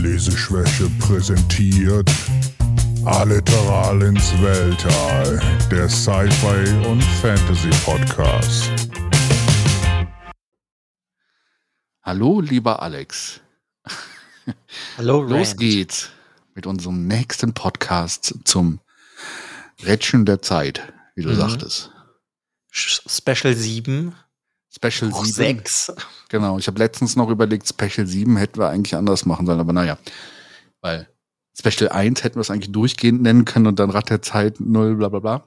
Leseschwäche präsentiert Alliteral ins Weltall, der Sci-Fi und Fantasy Podcast. Hallo, lieber Alex. Hallo, Los Rand. geht's mit unserem nächsten Podcast zum Rätschen der Zeit, wie du Mhm. sagtest. Special 7, Special auch 7. 6. Genau, ich habe letztens noch überlegt, Special 7 hätten wir eigentlich anders machen sollen, aber naja. Weil Special 1 hätten wir es eigentlich durchgehend nennen können und dann Rad der Zeit 0, bla bla bla.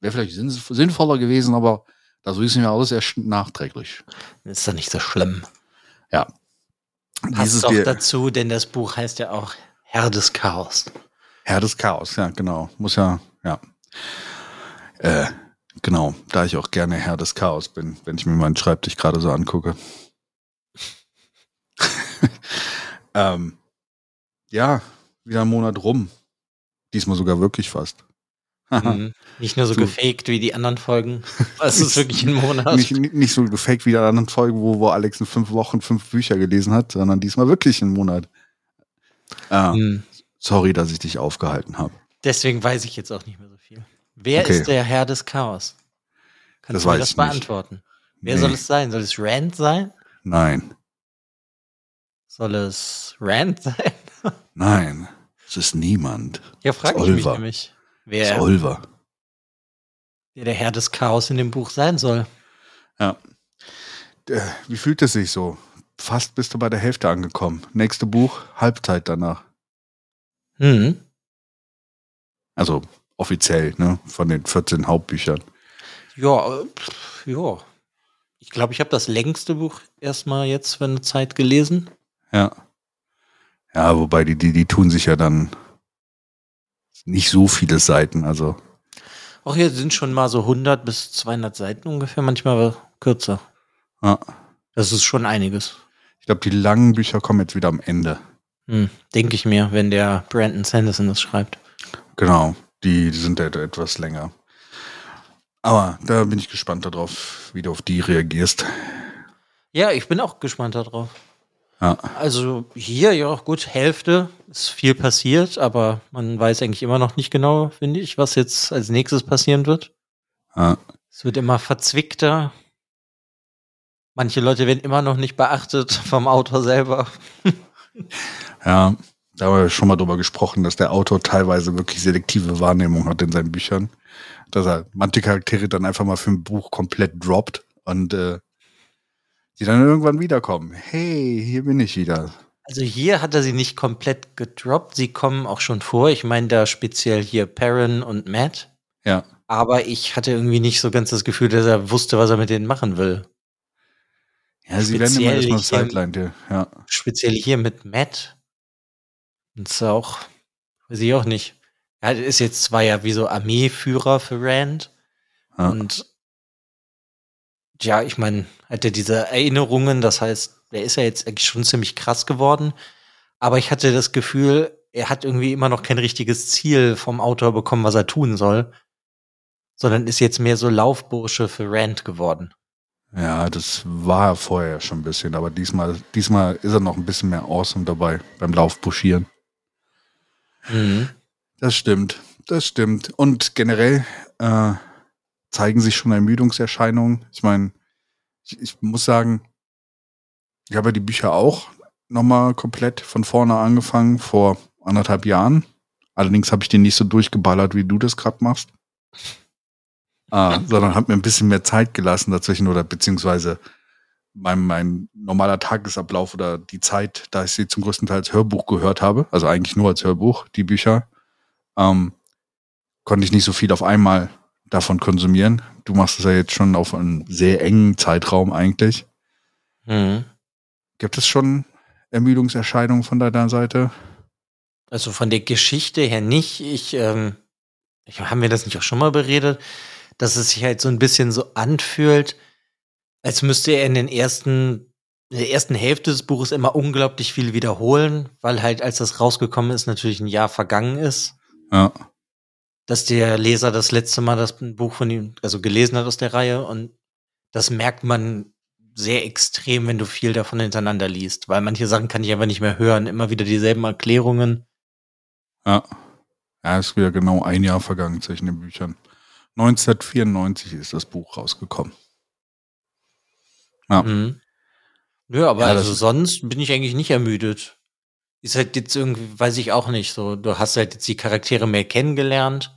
Wäre vielleicht sinn- sinnvoller gewesen, aber das wissen wir alles erst nachträglich. Ist doch nicht so schlimm. Ja. Passt doch dazu, denn das Buch heißt ja auch Herr des Chaos. Herr des Chaos, ja, genau. Muss ja, ja. Äh, genau, da ich auch gerne Herr des Chaos bin, wenn ich mir meinen Schreibtisch gerade so angucke. ähm, ja, wieder ein Monat rum. Diesmal sogar wirklich fast. Mhm. Nicht nur so Du- gefaked wie die anderen Folgen. Es ist wirklich ein Monat. nicht, nicht so gefaked wie in anderen Folgen, wo, wo Alex in fünf Wochen fünf Bücher gelesen hat, sondern diesmal wirklich einen Monat. Ah, Mhm. sorry, dass ich dich aufgehalten habe. Deswegen weiß ich jetzt auch nicht mehr so. Wer Okay. ist der Herr des Chaos? Kannst Das du mir das ich nicht. beantworten? Wer Nee. soll es sein? Soll es Rand sein? Nein, Soll es Rand sein? nein, es ist niemand. Ja, frage ist ich mich nämlich. Es Wer, ist Oliver. wer der Herr des Chaos in dem Buch sein soll. Ja. Äh, Wie fühlt es sich so? Fast bist du bei der Hälfte angekommen. Nächste Buch, Halbzeit danach. Mhm. Also offiziell, ne? Von den 14 Hauptbüchern. Ja, äh, ja. Ich glaube, ich habe das längste Buch erstmal jetzt für eine Zeit gelesen. Ja. Ja, wobei die, die, die tun sich ja dann nicht so viele Seiten. Also, Auch hier sind schon mal so 100 bis 200 Seiten ungefähr, manchmal aber kürzer. ja. Das ist schon einiges. Ich glaube, die langen Bücher kommen jetzt wieder am Ende. Hm, Denke ich mir, wenn der Brandon Sanderson das schreibt. Genau. Die, die sind ja etwas länger. Aber da bin ich gespannt darauf, wie du auf die reagierst. Ja, ich bin auch gespannt darauf. Ja. Also hier, ja, gut, Hälfte ist viel passiert, aber man weiß eigentlich immer noch nicht genau, finde ich, was jetzt als nächstes passieren wird. Ja. Es wird immer verzwickter. Manche Leute werden immer noch nicht beachtet vom Autor selber. Ja, da haben wir schon mal drüber gesprochen, dass der Autor teilweise wirklich selektive Wahrnehmung hat in seinen Büchern. Dass er manche Charaktere dann einfach mal für ein Buch komplett droppt und äh, die dann irgendwann wiederkommen. Hey, hier bin ich wieder. Also hier hat er sie nicht komplett gedroppt. Sie kommen auch schon vor. Ich meine da speziell hier Perrin und Matt. Ja. Aber ich hatte irgendwie nicht so ganz das Gefühl, dass er wusste, was er mit denen machen will. Ja, sie werden immer Speziell erstmal sidelined, ja. Speziell hier mit Matt. Und ist auch, weiß ich auch nicht. Er ist jetzt zwar ja wie so Armeeführer für Rand. Ja. Und ja, ich meine, hat er diese Erinnerungen, das heißt, er ist ja jetzt eigentlich schon ziemlich krass geworden. Aber ich hatte das Gefühl, er hat irgendwie immer noch kein richtiges Ziel vom Autor bekommen, was er tun soll. Sondern ist jetzt mehr so Laufbursche für Rand geworden. Ja, das war er vorher schon ein bisschen, aber diesmal, diesmal ist er noch ein bisschen mehr awesome dabei beim Laufbuschieren. Mhm. Das stimmt, das stimmt. Und generell äh, zeigen sich schon Ermüdungserscheinungen. Ich meine, ich, ich muss sagen, ich habe ja die Bücher auch nochmal komplett von vorne angefangen, vor anderthalb Jahren. Allerdings habe ich die nicht so durchgeballert, wie du das gerade machst. Ah, sondern habe mir ein bisschen mehr Zeit gelassen dazwischen oder beziehungsweise mein, mein normaler Tagesablauf oder die Zeit, da ich sie zum größten Teil als Hörbuch gehört habe, also eigentlich nur als Hörbuch, die Bücher, ähm, konnte ich nicht so viel auf einmal davon konsumieren. Du machst es ja jetzt schon auf einen sehr engen Zeitraum eigentlich. Mhm. Gibt es schon Ermüdungserscheinungen von deiner Seite? Also von der Geschichte her nicht. Ich, ähm, ich haben wir das nicht auch schon mal beredet, dass es sich halt so ein bisschen so anfühlt, als müsste er in den ersten, in der ersten Hälfte des Buches immer unglaublich viel wiederholen, weil halt, als das rausgekommen ist, natürlich ein Jahr vergangen ist. Ja. Dass der Leser das letzte Mal das Buch von ihm, also gelesen hat aus der Reihe und das merkt man sehr extrem, wenn du viel davon hintereinander liest, weil manche Sachen kann ich einfach nicht mehr hören. Immer wieder dieselben Erklärungen. Ja. Ja, ist wieder genau ein Jahr vergangen zwischen den Büchern. 1994 ist das Buch rausgekommen. Ja. Mhm. Nö, aber ja, also sonst bin ich eigentlich nicht ermüdet. Ist halt jetzt irgendwie, weiß ich auch nicht so. Du hast halt jetzt die Charaktere mehr kennengelernt.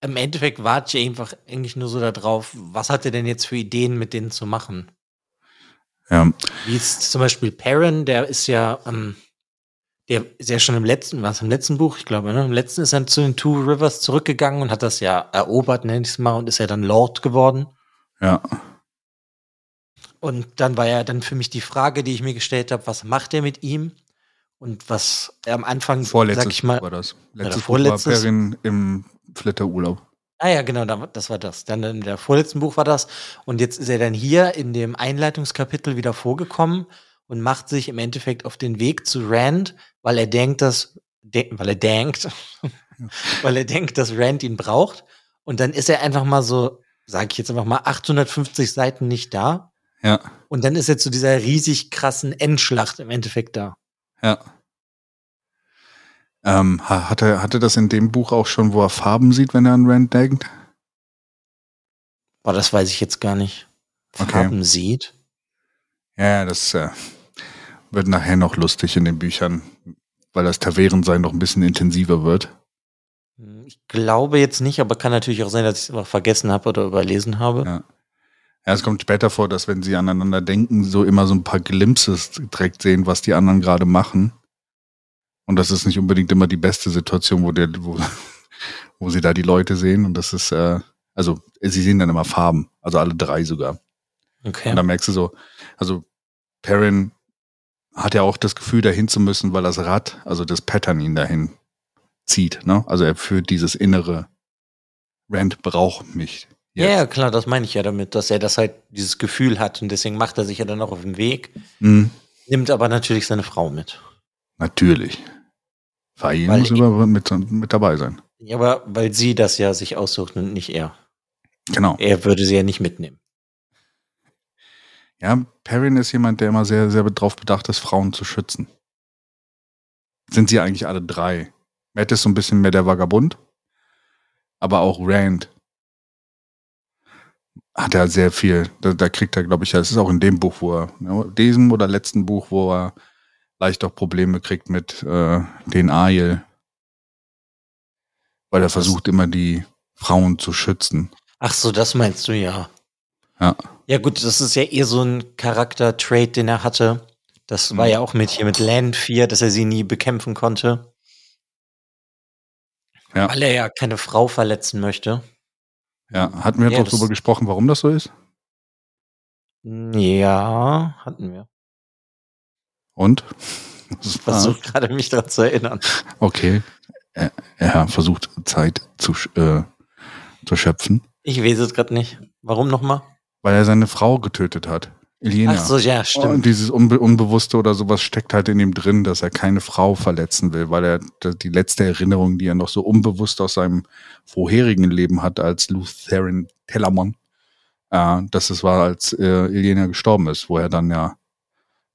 Im Endeffekt warte ich einfach eigentlich nur so darauf, was hat er denn jetzt für Ideen, mit denen zu machen? Ja. Wie ist zum Beispiel Perrin, der ist ja, ähm, der ist ja schon im letzten, was im letzten Buch, ich glaube, ne? im letzten ist er zu den Two Rivers zurückgegangen und hat das ja erobert, nenne ich es mal, und ist ja dann Lord geworden. Ja. Und dann war ja dann für mich die Frage, die ich mir gestellt habe, was macht er mit ihm? Und was er am Anfang, Vorletztes sag ich mal, war das. Letztes Buch war Perrin im Flitterurlaub. Ah ja, genau, das war das. Dann in der vorletzten Buch war das. Und jetzt ist er dann hier in dem Einleitungskapitel wieder vorgekommen und macht sich im Endeffekt auf den Weg zu Rand, weil er denkt, dass, de weil er denkt, weil er denkt, dass Rand ihn braucht. Und dann ist er einfach mal so, sage ich jetzt einfach mal, 850 Seiten nicht da. Ja. Und dann ist er zu dieser riesig krassen Endschlacht im Endeffekt da. Ja. Ähm, hatte, hatte das in dem Buch auch schon, wo er Farben sieht, wenn er an Rand denkt? Boah, das weiß ich jetzt gar nicht. Farben okay. sieht? Ja, das äh, wird nachher noch lustig in den Büchern, weil das Tavernensein noch ein bisschen intensiver wird. Hm, ich glaube jetzt nicht, aber kann natürlich auch sein, dass ich es einfach vergessen habe oder überlesen habe. Ja. Ja, es kommt später vor, dass wenn sie aneinander denken, so immer so ein paar Glimpses direkt sehen, was die anderen gerade machen. Und das ist nicht unbedingt immer die beste Situation, wo, der, wo, wo sie da die Leute sehen. Und das ist, äh, also sie sehen dann immer Farben, also alle drei sogar. Okay. Und da merkst du so, also Perrin hat ja auch das Gefühl, dahin zu müssen, weil das Rad, also das Pattern ihn dahin zieht. Ne? Also er führt dieses innere Rand braucht mich. Ja, ja, klar, das meine ich ja damit, dass er das halt, dieses Gefühl hat und deswegen macht er sich ja dann auch auf den Weg. Mhm. Nimmt aber natürlich seine Frau mit. Natürlich. Fahin muss immer mit, mit dabei sein. Ja, aber weil sie das ja sich aussucht und nicht er. Genau. Er würde sie ja nicht mitnehmen. Ja, Perrin ist jemand, der immer sehr, sehr darauf bedacht ist, Frauen zu schützen. Sind sie eigentlich alle drei. Matt ist so ein bisschen mehr der Vagabund, aber auch Rand hat er sehr viel, da, da kriegt er, glaube ich, das ist auch in dem Buch, wo er, ne, diesem oder letzten Buch, wo er leicht auch Probleme kriegt mit äh, den Ail. Weil er versucht immer die Frauen zu schützen. Ach so, das meinst du ja. Ja. Ja gut, das ist ja eher so ein Charakter-Trait, den er hatte. Das mhm. war ja auch mit hier mit Land 4, dass er sie nie bekämpfen konnte. Ja. Weil er ja keine Frau verletzen möchte. Ja, hatten wir ja, doch darüber gesprochen, warum das so ist? Ja, hatten wir. Und? Ich versuche gerade mich daran zu erinnern. Okay. Er, er versucht Zeit zu, äh, zu schöpfen. Ich weiß es gerade nicht. Warum nochmal? Weil er seine Frau getötet hat. Elena. Ach so, ja, stimmt. Und dieses Unbe Unbewusste oder sowas steckt halt in ihm drin, dass er keine Frau verletzen will, weil er die letzte Erinnerung, die er noch so unbewusst aus seinem vorherigen Leben hat als Lutheran Tellermann, äh, dass es war, als äh, Elena gestorben ist, wo er dann ja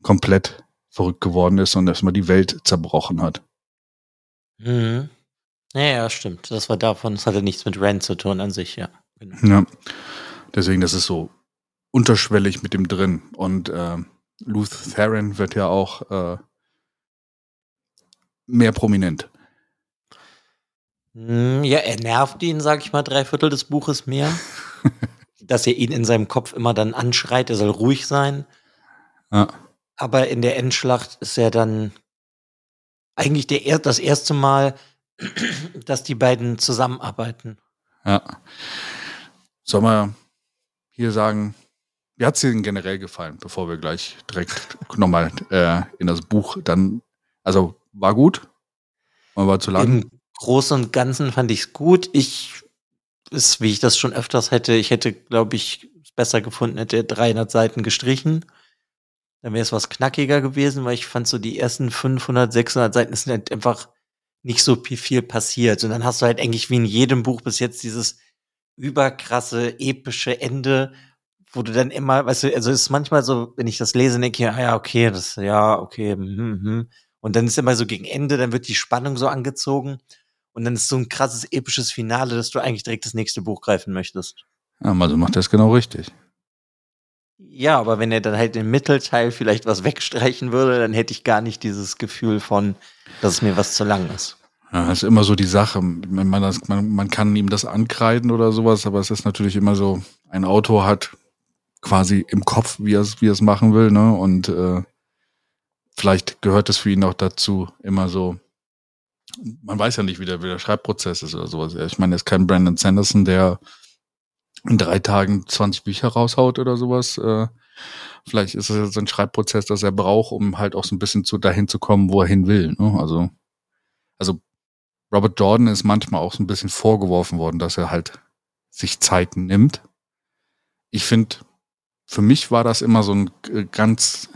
komplett verrückt geworden ist und erstmal die Welt zerbrochen hat. Mhm. Ja, ja, stimmt. Das war davon, das hatte nichts mit Rand zu tun an sich, ja. Genau. Ja. Deswegen, das ist so unterschwellig mit dem drin. Und äh, Luth Theron wird ja auch äh, mehr prominent. Hm, ja, er nervt ihn, sag ich mal, drei Viertel des Buches mehr. dass er ihn in seinem Kopf immer dann anschreit, er soll ruhig sein. Ja. Aber in der Endschlacht ist er dann eigentlich der, das erste Mal, dass die beiden zusammenarbeiten. Ja. Soll man hier sagen, wie hat es denn generell gefallen, bevor wir gleich direkt nochmal äh, in das Buch dann, also war gut? Oder war zu lang? Im Großen und Ganzen fand ich es gut. Ich, ist, wie ich das schon öfters hätte, ich hätte, glaube ich, es besser gefunden, hätte 300 Seiten gestrichen. Dann wäre es was knackiger gewesen, weil ich fand so die ersten 500, 600 Seiten ist halt einfach nicht so viel passiert. Und dann hast du halt eigentlich wie in jedem Buch bis jetzt dieses überkrasse, epische Ende, wo du dann immer, weißt du, also es ist manchmal so, wenn ich das lese, denke ich, ah ja, okay, das, ja, okay, hm, hm. hm. Und dann ist immer so gegen Ende, dann wird die Spannung so angezogen und dann ist so ein krasses episches Finale, dass du eigentlich direkt das nächste Buch greifen möchtest. Ja, also macht das genau richtig. Ja, aber wenn er dann halt im Mittelteil vielleicht was wegstreichen würde, dann hätte ich gar nicht dieses Gefühl von, dass es mir was zu lang ist. Ja, das ist immer so die Sache. Man, man, man kann ihm das ankreiden oder sowas, aber es ist natürlich immer so, ein Autor hat quasi im Kopf, wie er es wie es machen will, ne? Und äh, vielleicht gehört es für ihn auch dazu, immer so. Man weiß ja nicht, wie der, wie der Schreibprozess ist oder sowas. Ich meine, er ist kein Brandon Sanderson, der in drei Tagen 20 Bücher raushaut oder sowas. Äh, vielleicht ist es jetzt ein Schreibprozess, das er braucht, um halt auch so ein bisschen zu dahin zu kommen, wo er hin will. Ne? Also, also Robert Jordan ist manchmal auch so ein bisschen vorgeworfen worden, dass er halt sich Zeit nimmt. Ich finde, für mich war das immer so ein äh, ganz,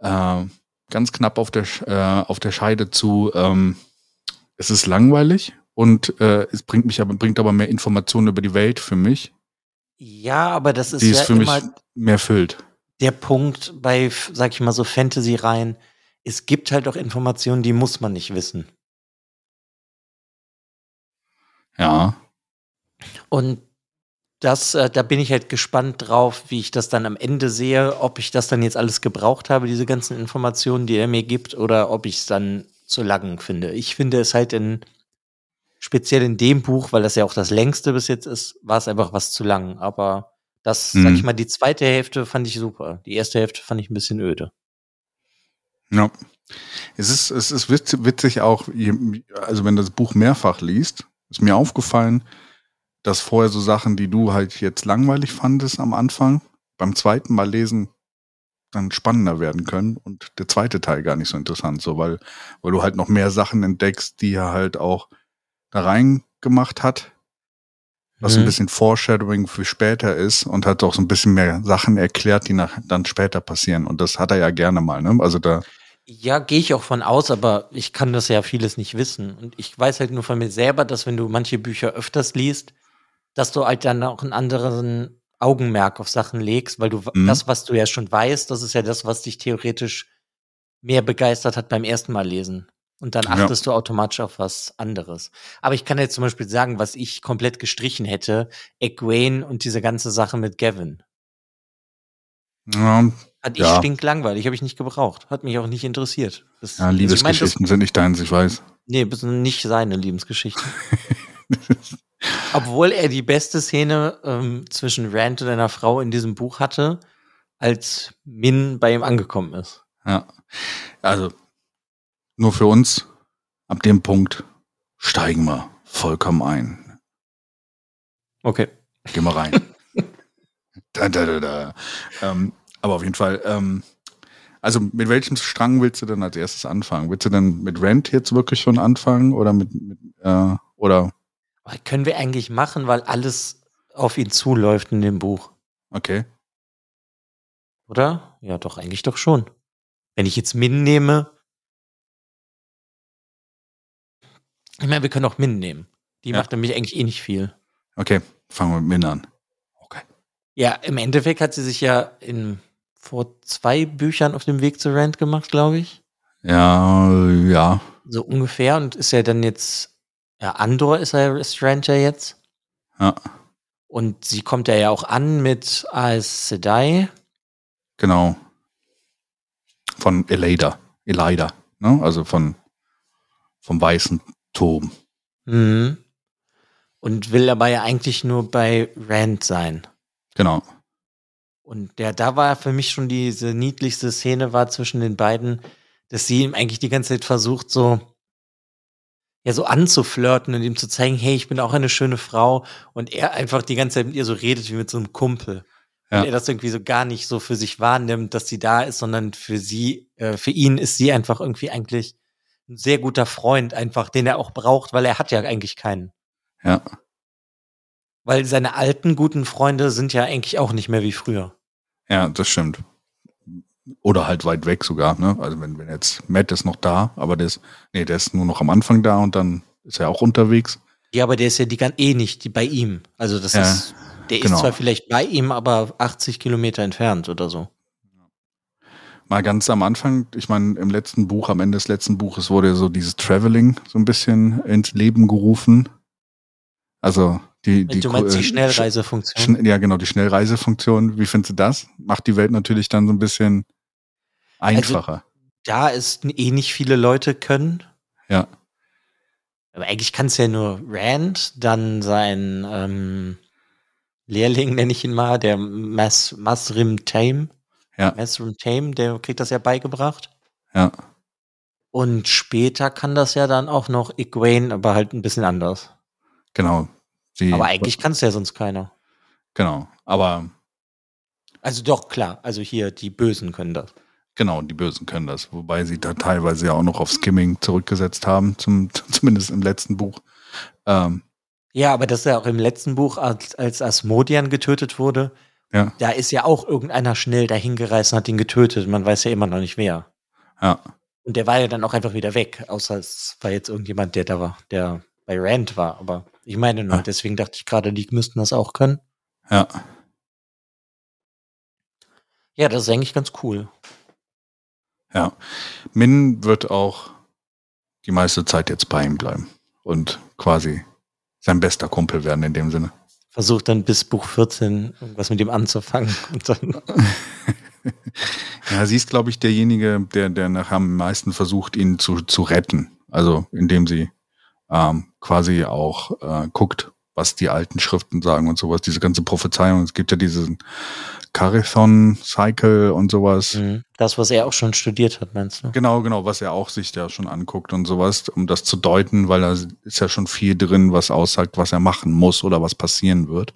äh, ganz knapp auf der, äh, auf der Scheide zu, ähm, es ist langweilig und äh, es bringt mich aber, bringt aber mehr Informationen über die Welt für mich. Ja, aber das ist die ja es für mich mehr füllt. Der Punkt bei, sag ich mal so, Fantasy-Reihen, es gibt halt auch Informationen, die muss man nicht wissen. Ja. Und das, äh, da bin ich halt gespannt drauf, wie ich das dann am Ende sehe, ob ich das dann jetzt alles gebraucht habe, diese ganzen Informationen, die er mir gibt, oder ob ich es dann zu lang finde. Ich finde es halt in, speziell in dem Buch, weil das ja auch das längste bis jetzt ist, war es einfach was zu lang. Aber das, mhm. sag ich mal, die zweite Hälfte fand ich super. Die erste Hälfte fand ich ein bisschen öde. Ja. Es ist, es ist witzig auch, also wenn du das Buch mehrfach liest, ist mir aufgefallen, dass vorher so Sachen, die du halt jetzt langweilig fandest am Anfang, beim zweiten Mal lesen dann spannender werden können und der zweite Teil gar nicht so interessant, so weil, weil du halt noch mehr Sachen entdeckst, die er halt auch da reingemacht hat, was mhm. ein bisschen Foreshadowing für später ist und hat auch so ein bisschen mehr Sachen erklärt, die nach, dann später passieren. Und das hat er ja gerne mal, ne? Also da. Ja, gehe ich auch von aus, aber ich kann das ja vieles nicht wissen. Und ich weiß halt nur von mir selber, dass wenn du manche Bücher öfters liest, dass du halt dann auch einen anderen Augenmerk auf Sachen legst, weil du mhm. das, was du ja schon weißt, das ist ja das, was dich theoretisch mehr begeistert hat beim ersten Mal lesen. Und dann achtest ja. du automatisch auf was anderes. Aber ich kann jetzt zum Beispiel sagen, was ich komplett gestrichen hätte, Egwene und diese ganze Sache mit Gavin. Ja, Hat ich ja. stinklangweilig, habe ich nicht gebraucht. Hat mich auch nicht interessiert. Das, ja, Liebesgeschichten also ich mein, das, sind nicht deins, ich weiß. Nee, nicht seine Liebesgeschichten. Obwohl er die beste Szene ähm, zwischen Rand und einer Frau in diesem Buch hatte, als Min bei ihm angekommen ist. Ja. Also, nur für uns, ab dem Punkt steigen wir vollkommen ein. Okay. Gehen wir rein. da, da, da, da. Ähm, aber auf jeden Fall, ähm, also mit welchem Strang willst du denn als erstes anfangen? Willst du denn mit Rent jetzt wirklich schon anfangen oder mit, mit äh, oder können wir eigentlich machen, weil alles auf ihn zuläuft in dem Buch. Okay. Oder? Ja, doch, eigentlich doch schon. Wenn ich jetzt Min nehme. Ich meine, wir können auch Min nehmen. Die ja. macht nämlich eigentlich eh nicht viel. Okay, fangen wir mit Min an. Okay. Ja, im Endeffekt hat sie sich ja in, vor zwei Büchern auf dem Weg zu Rand gemacht, glaube ich. Ja, ja. So ungefähr und ist ja dann jetzt ja, Andor ist er Stranger jetzt. Ja. Und sie kommt ja auch an mit Aes Sedai. Genau. Von Elida. Elida, ne? Also von vom weißen Turm. Mhm. Und will aber ja eigentlich nur bei Rand sein. Genau. Und der, da war für mich schon diese niedlichste Szene war zwischen den beiden, dass sie ihm eigentlich die ganze Zeit versucht, so ja so anzuflirten und ihm zu zeigen, hey, ich bin auch eine schöne Frau und er einfach die ganze Zeit mit ihr so redet wie mit so einem Kumpel. Ja. Und er das irgendwie so gar nicht so für sich wahrnimmt, dass sie da ist, sondern für sie, äh, für ihn ist sie einfach irgendwie eigentlich ein sehr guter Freund, einfach, den er auch braucht, weil er hat ja eigentlich keinen. Ja. Weil seine alten guten Freunde sind ja eigentlich auch nicht mehr wie früher. Ja, das stimmt. Oder halt weit weg sogar, ne? Also wenn, wenn jetzt Matt ist noch da, aber der ist, nee, der ist nur noch am Anfang da und dann ist er auch unterwegs. Ja, aber der ist ja die ganz eh nicht die bei ihm. Also das ja. ist. Der Genau. ist zwar vielleicht bei ihm, aber 80 Kilometer entfernt oder so. Mal ganz am Anfang, ich meine, im letzten Buch, am Ende des letzten Buches wurde so dieses Traveling so ein bisschen ins Leben gerufen. Also die, die du meinst äh, die Schnellreisefunktion? Schn ja, genau, die Schnellreisefunktion. Wie findest du das? Macht die Welt natürlich dann so ein bisschen Also einfacher. da es eh nicht viele Leute können. Ja. Aber eigentlich kann es ja nur Rand, dann sein ähm, Lehrling, nenne ich ihn mal, der Mas Masrim Tame. Ja. Masrim Tame, der kriegt das ja beigebracht. ja. Und später kann das ja dann auch noch Egwene, aber halt ein bisschen anders. Genau. Die, Aber eigentlich kann es ja sonst keiner. Genau. Aber Also doch, klar. Also hier, die Bösen können das. Genau, die Bösen können das. Wobei sie da teilweise ja auch noch auf Skimming zurückgesetzt haben, zum, zumindest im letzten Buch. Ähm, Ja, aber das ist ja auch im letzten Buch, als, als Asmodian getötet wurde, Ja. da ist ja auch irgendeiner schnell dahin gereist und hat ihn getötet. Man weiß ja immer noch nicht wer. ja. Und der war ja dann auch einfach wieder weg, außer es war jetzt irgendjemand, der da war, der bei Rand war. Aber ich meine nur, Ja. deswegen dachte ich gerade, die müssten das auch können. Ja. Ja, das ist eigentlich ganz cool. Ja. Min wird auch die meiste Zeit jetzt bei ihm bleiben und quasi sein bester Kumpel werden in dem Sinne. Versucht dann bis Buch 14 irgendwas mit ihm anzufangen. Und dann, Ja, sie ist, glaube ich, derjenige, der, der nachher am meisten versucht, ihn zu, zu retten. Also indem sie ähm, quasi auch äh, guckt, was die alten Schriften sagen und sowas, diese ganze Prophezeiung. Es gibt ja diesen Carathon-Cycle und sowas. Mhm. das, was er auch schon studiert hat, meinst du? Genau, genau, was er auch sich da schon anguckt und sowas, um das zu deuten, weil da ist ja schon viel drin, was aussagt, was er machen muss oder was passieren wird.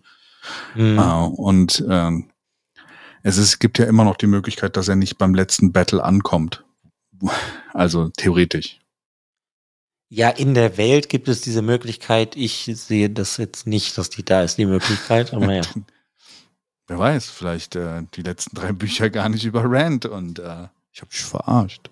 Mhm. Äh, und ähm, es ist, gibt ja immer noch die Möglichkeit, dass er nicht beim letzten Battle ankommt. Also theoretisch. Ja, in der Welt gibt es diese Möglichkeit. Ich sehe das jetzt nicht, dass die da ist, die Möglichkeit. Aber ja. Wer weiß, vielleicht äh, die letzten drei Bücher gar nicht über Rand und äh, ich habe dich verarscht.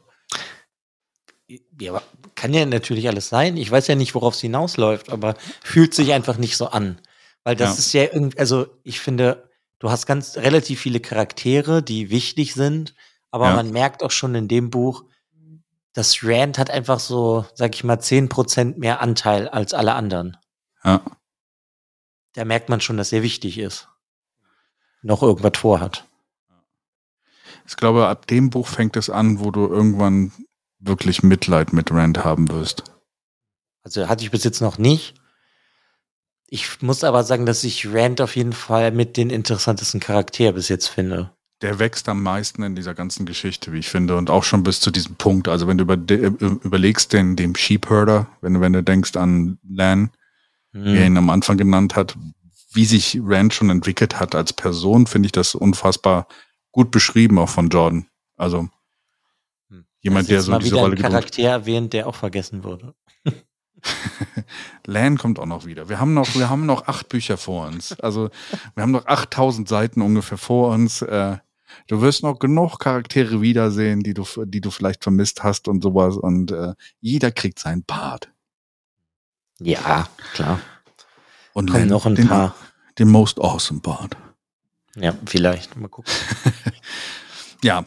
ja, kann ja natürlich alles sein. Ich weiß ja nicht, worauf es hinausläuft, aber fühlt sich einfach nicht so an. Weil das Ja. ist ja irgendwie, also ich finde, du hast ganz relativ viele Charaktere, die wichtig sind, aber Ja. man merkt auch schon in dem Buch, dass Rand hat einfach so, sag ich mal, 10% mehr Anteil als alle anderen. Ja. Da merkt man schon, dass er wichtig ist. Noch irgendwas vorhat. Ich glaube, ab dem Buch fängt es an, wo du irgendwann wirklich Mitleid mit Rand haben wirst. Also hatte ich bis jetzt noch nicht. Ich muss aber sagen, dass ich Rand auf jeden Fall mit den interessantesten Charakter bis jetzt finde. Der wächst am meisten in dieser ganzen Geschichte, wie ich finde, und auch schon bis zu diesem Punkt. Also wenn du über, de, überlegst, den, dem Sheepherder, wenn du, wenn du denkst an Lan, wie er ihn am Anfang genannt hat, wie sich Rand schon entwickelt hat als Person, finde ich das unfassbar gut beschrieben, auch von Jordan. Also Hm. jemand, der so mal diese wieder Rolle einen Charakter erwähnt, der auch vergessen wurde. Lan kommt auch noch wieder. Wir haben noch, wir haben noch acht Bücher vor uns. Also wir haben noch 8000 Seiten ungefähr vor uns. Äh, du wirst noch genug Charaktere wiedersehen, die du, die du vielleicht vermisst hast und sowas. Und äh, jeder kriegt seinen Part. Ja, klar. Und Kommen noch ein den, paar. den most awesome Part. Ja, vielleicht. Mal gucken. Ja.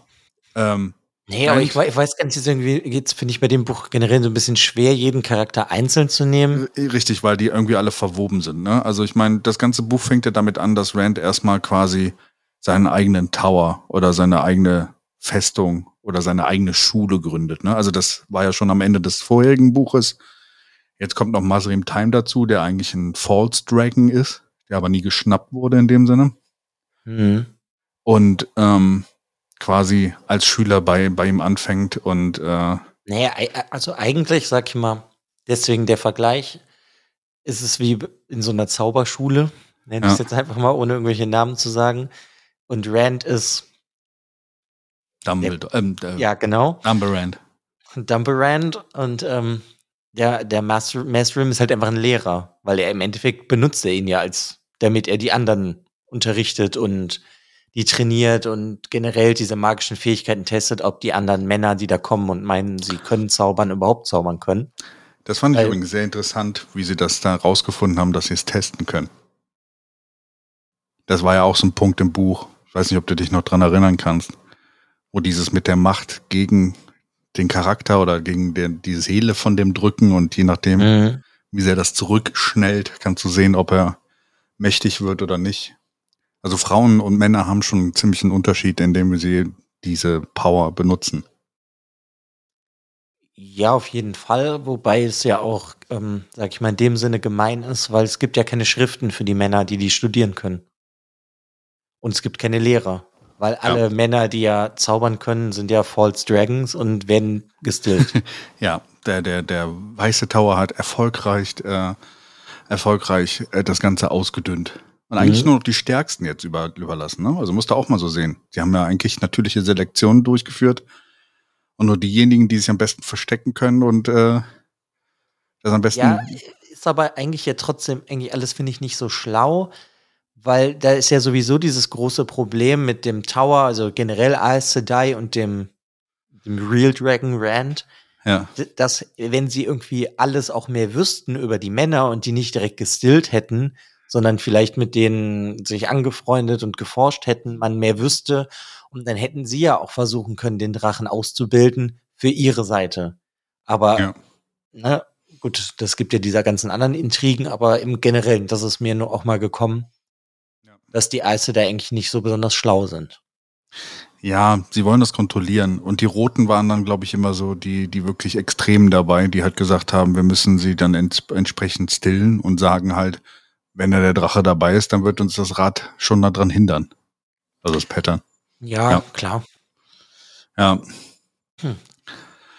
Ähm, Nee, aber ich, ich weiß gar nicht, jetzt irgendwie geht's, finde ich, bei dem Buch generell so ein bisschen schwer, jeden Charakter einzeln zu nehmen. Äh, Richtig, weil die irgendwie alle verwoben sind. Ne? Also ich meine, das ganze Buch fängt ja damit an, dass Rand erstmal quasi seinen eigenen Tower oder seine eigene Festung oder seine eigene Schule gründet. Ne? Also das war ja schon am Ende des vorherigen Buches. Jetzt kommt noch Masrim Time dazu, der eigentlich ein False Dragon ist, der aber nie geschnappt wurde in dem Sinne. Mhm. Und ähm, quasi als Schüler bei, bei ihm anfängt und äh, Naja, also eigentlich, sag ich mal, deswegen der Vergleich, ist es wie in so einer Zauberschule, nenne ich es Ja. jetzt einfach mal, ohne irgendwelche Namen zu sagen. Und Rand ist, Dumbledore, ähm, äh, ja genau, Dumberand. Dumberand und ähm, der, der Master, Masterim ist halt einfach ein Lehrer, weil er im Endeffekt benutzt er ihn ja als, damit er die anderen unterrichtet und die trainiert und generell diese magischen Fähigkeiten testet, ob die anderen Männer, die da kommen und meinen, sie können zaubern, überhaupt zaubern können. Das fand ich Weil- übrigens sehr interessant, wie sie das da rausgefunden haben, dass sie es testen können. Das war ja auch so ein Punkt im Buch. Ich weiß nicht, ob du dich noch dran erinnern kannst, wo dieses mit der Macht gegen den Charakter oder gegen den, die Seele von dem drücken und je nachdem, Mhm. wie sehr das zurückschnellt, kannst du sehen, ob er mächtig wird oder nicht. Also Frauen und Männer haben schon einen ziemlichen Unterschied, indem sie diese Power benutzen. Ja, auf jeden Fall, wobei es ja auch, ähm, sag ich mal, in dem Sinne gemein ist, weil es gibt ja keine Schriften für die Männer, die die studieren können. Und es gibt keine Lehrer, weil alle Männer, die ja zaubern können, sind ja False Dragons und werden gestillt. Ja, der, der, der Weiße Tower hat erfolgreich, äh, erfolgreich äh, das Ganze ausgedünnt. Und eigentlich Mhm. nur noch die Stärksten jetzt über, überlassen. Ne? Also musst du auch mal so sehen. Sie haben ja eigentlich natürliche Selektionen durchgeführt. Und nur diejenigen, die sich am besten verstecken können und äh, das am besten. ja, ist aber eigentlich ja trotzdem, eigentlich alles finde ich nicht so schlau, weil da ist ja sowieso dieses große Problem mit dem Tower, also generell Aes Sedai und dem, dem Real Dragon Rand, ja. dass wenn sie irgendwie alles auch mehr wüssten über die Männer und die nicht direkt gestillt hätten, sondern vielleicht mit denen sich angefreundet und geforscht hätten, man mehr wüsste und dann hätten sie ja auch versuchen können, den Drachen auszubilden für ihre Seite. Aber Ja. ne, gut, das gibt ja dieser ganzen anderen Intrigen, aber im Generellen, das ist mir nur auch mal gekommen. Dass die Eise da eigentlich nicht so besonders schlau sind. Ja, sie wollen das kontrollieren. Und die Roten waren dann, glaube ich, immer so die, die wirklich Extremen dabei, die halt gesagt haben, wir müssen sie dann ents entsprechend stillen und sagen halt, wenn da der Drache dabei ist, dann wird uns das Rad schon daran hindern. Also das Pattern. Ja, Ja. klar. Ja,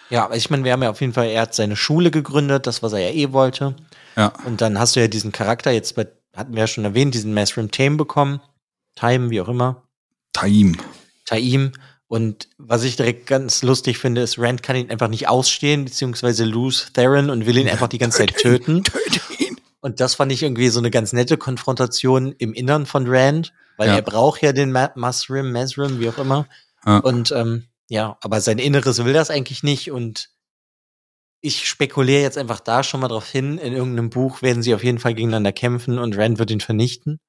Ja, aber ich meine, wir haben ja auf jeden Fall, er hat seine Schule gegründet, das, was er ja eh wollte. ja, Und dann hast du ja diesen Charakter, jetzt bei, hatten wir ja schon erwähnt, diesen Masrim Tame bekommen. Time, wie auch immer. Taim. Taim. Und was ich direkt ganz lustig finde, ist, Rand kann ihn einfach nicht ausstehen, beziehungsweise lose Theron und will ihn einfach die ganze Zeit töten. Töte ihn. Und das fand ich irgendwie so eine ganz nette Konfrontation im Innern von Rand, weil Ja. er braucht ja den Ma Masrim, Masrim, wie auch immer. Ja. Und ähm, ja, aber sein Inneres will das eigentlich nicht und ich spekuliere jetzt einfach da schon mal drauf hin, in irgendeinem Buch werden sie auf jeden Fall gegeneinander kämpfen und Rand wird ihn vernichten.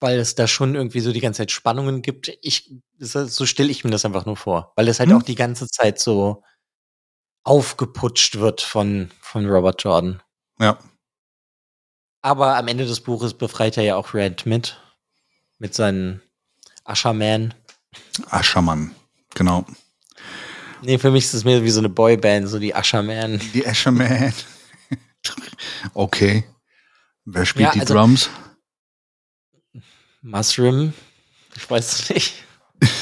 Weil es da schon irgendwie so die ganze Zeit Spannungen gibt. Ich, so so stelle ich mir das einfach nur vor. Weil es halt Hm. auch die ganze Zeit so aufgeputscht wird von, von Robert Jordan. Ja, Aber am Ende des Buches befreit er ja auch Rand mit. Mit seinen Asherman. Aschermann. Genau. Nee, für mich ist es mehr wie so eine Boyband, so die Asherman. Die Asherman. okay. Wer spielt Ja, die also- Drums? Mushroom. Ich weiß es nicht.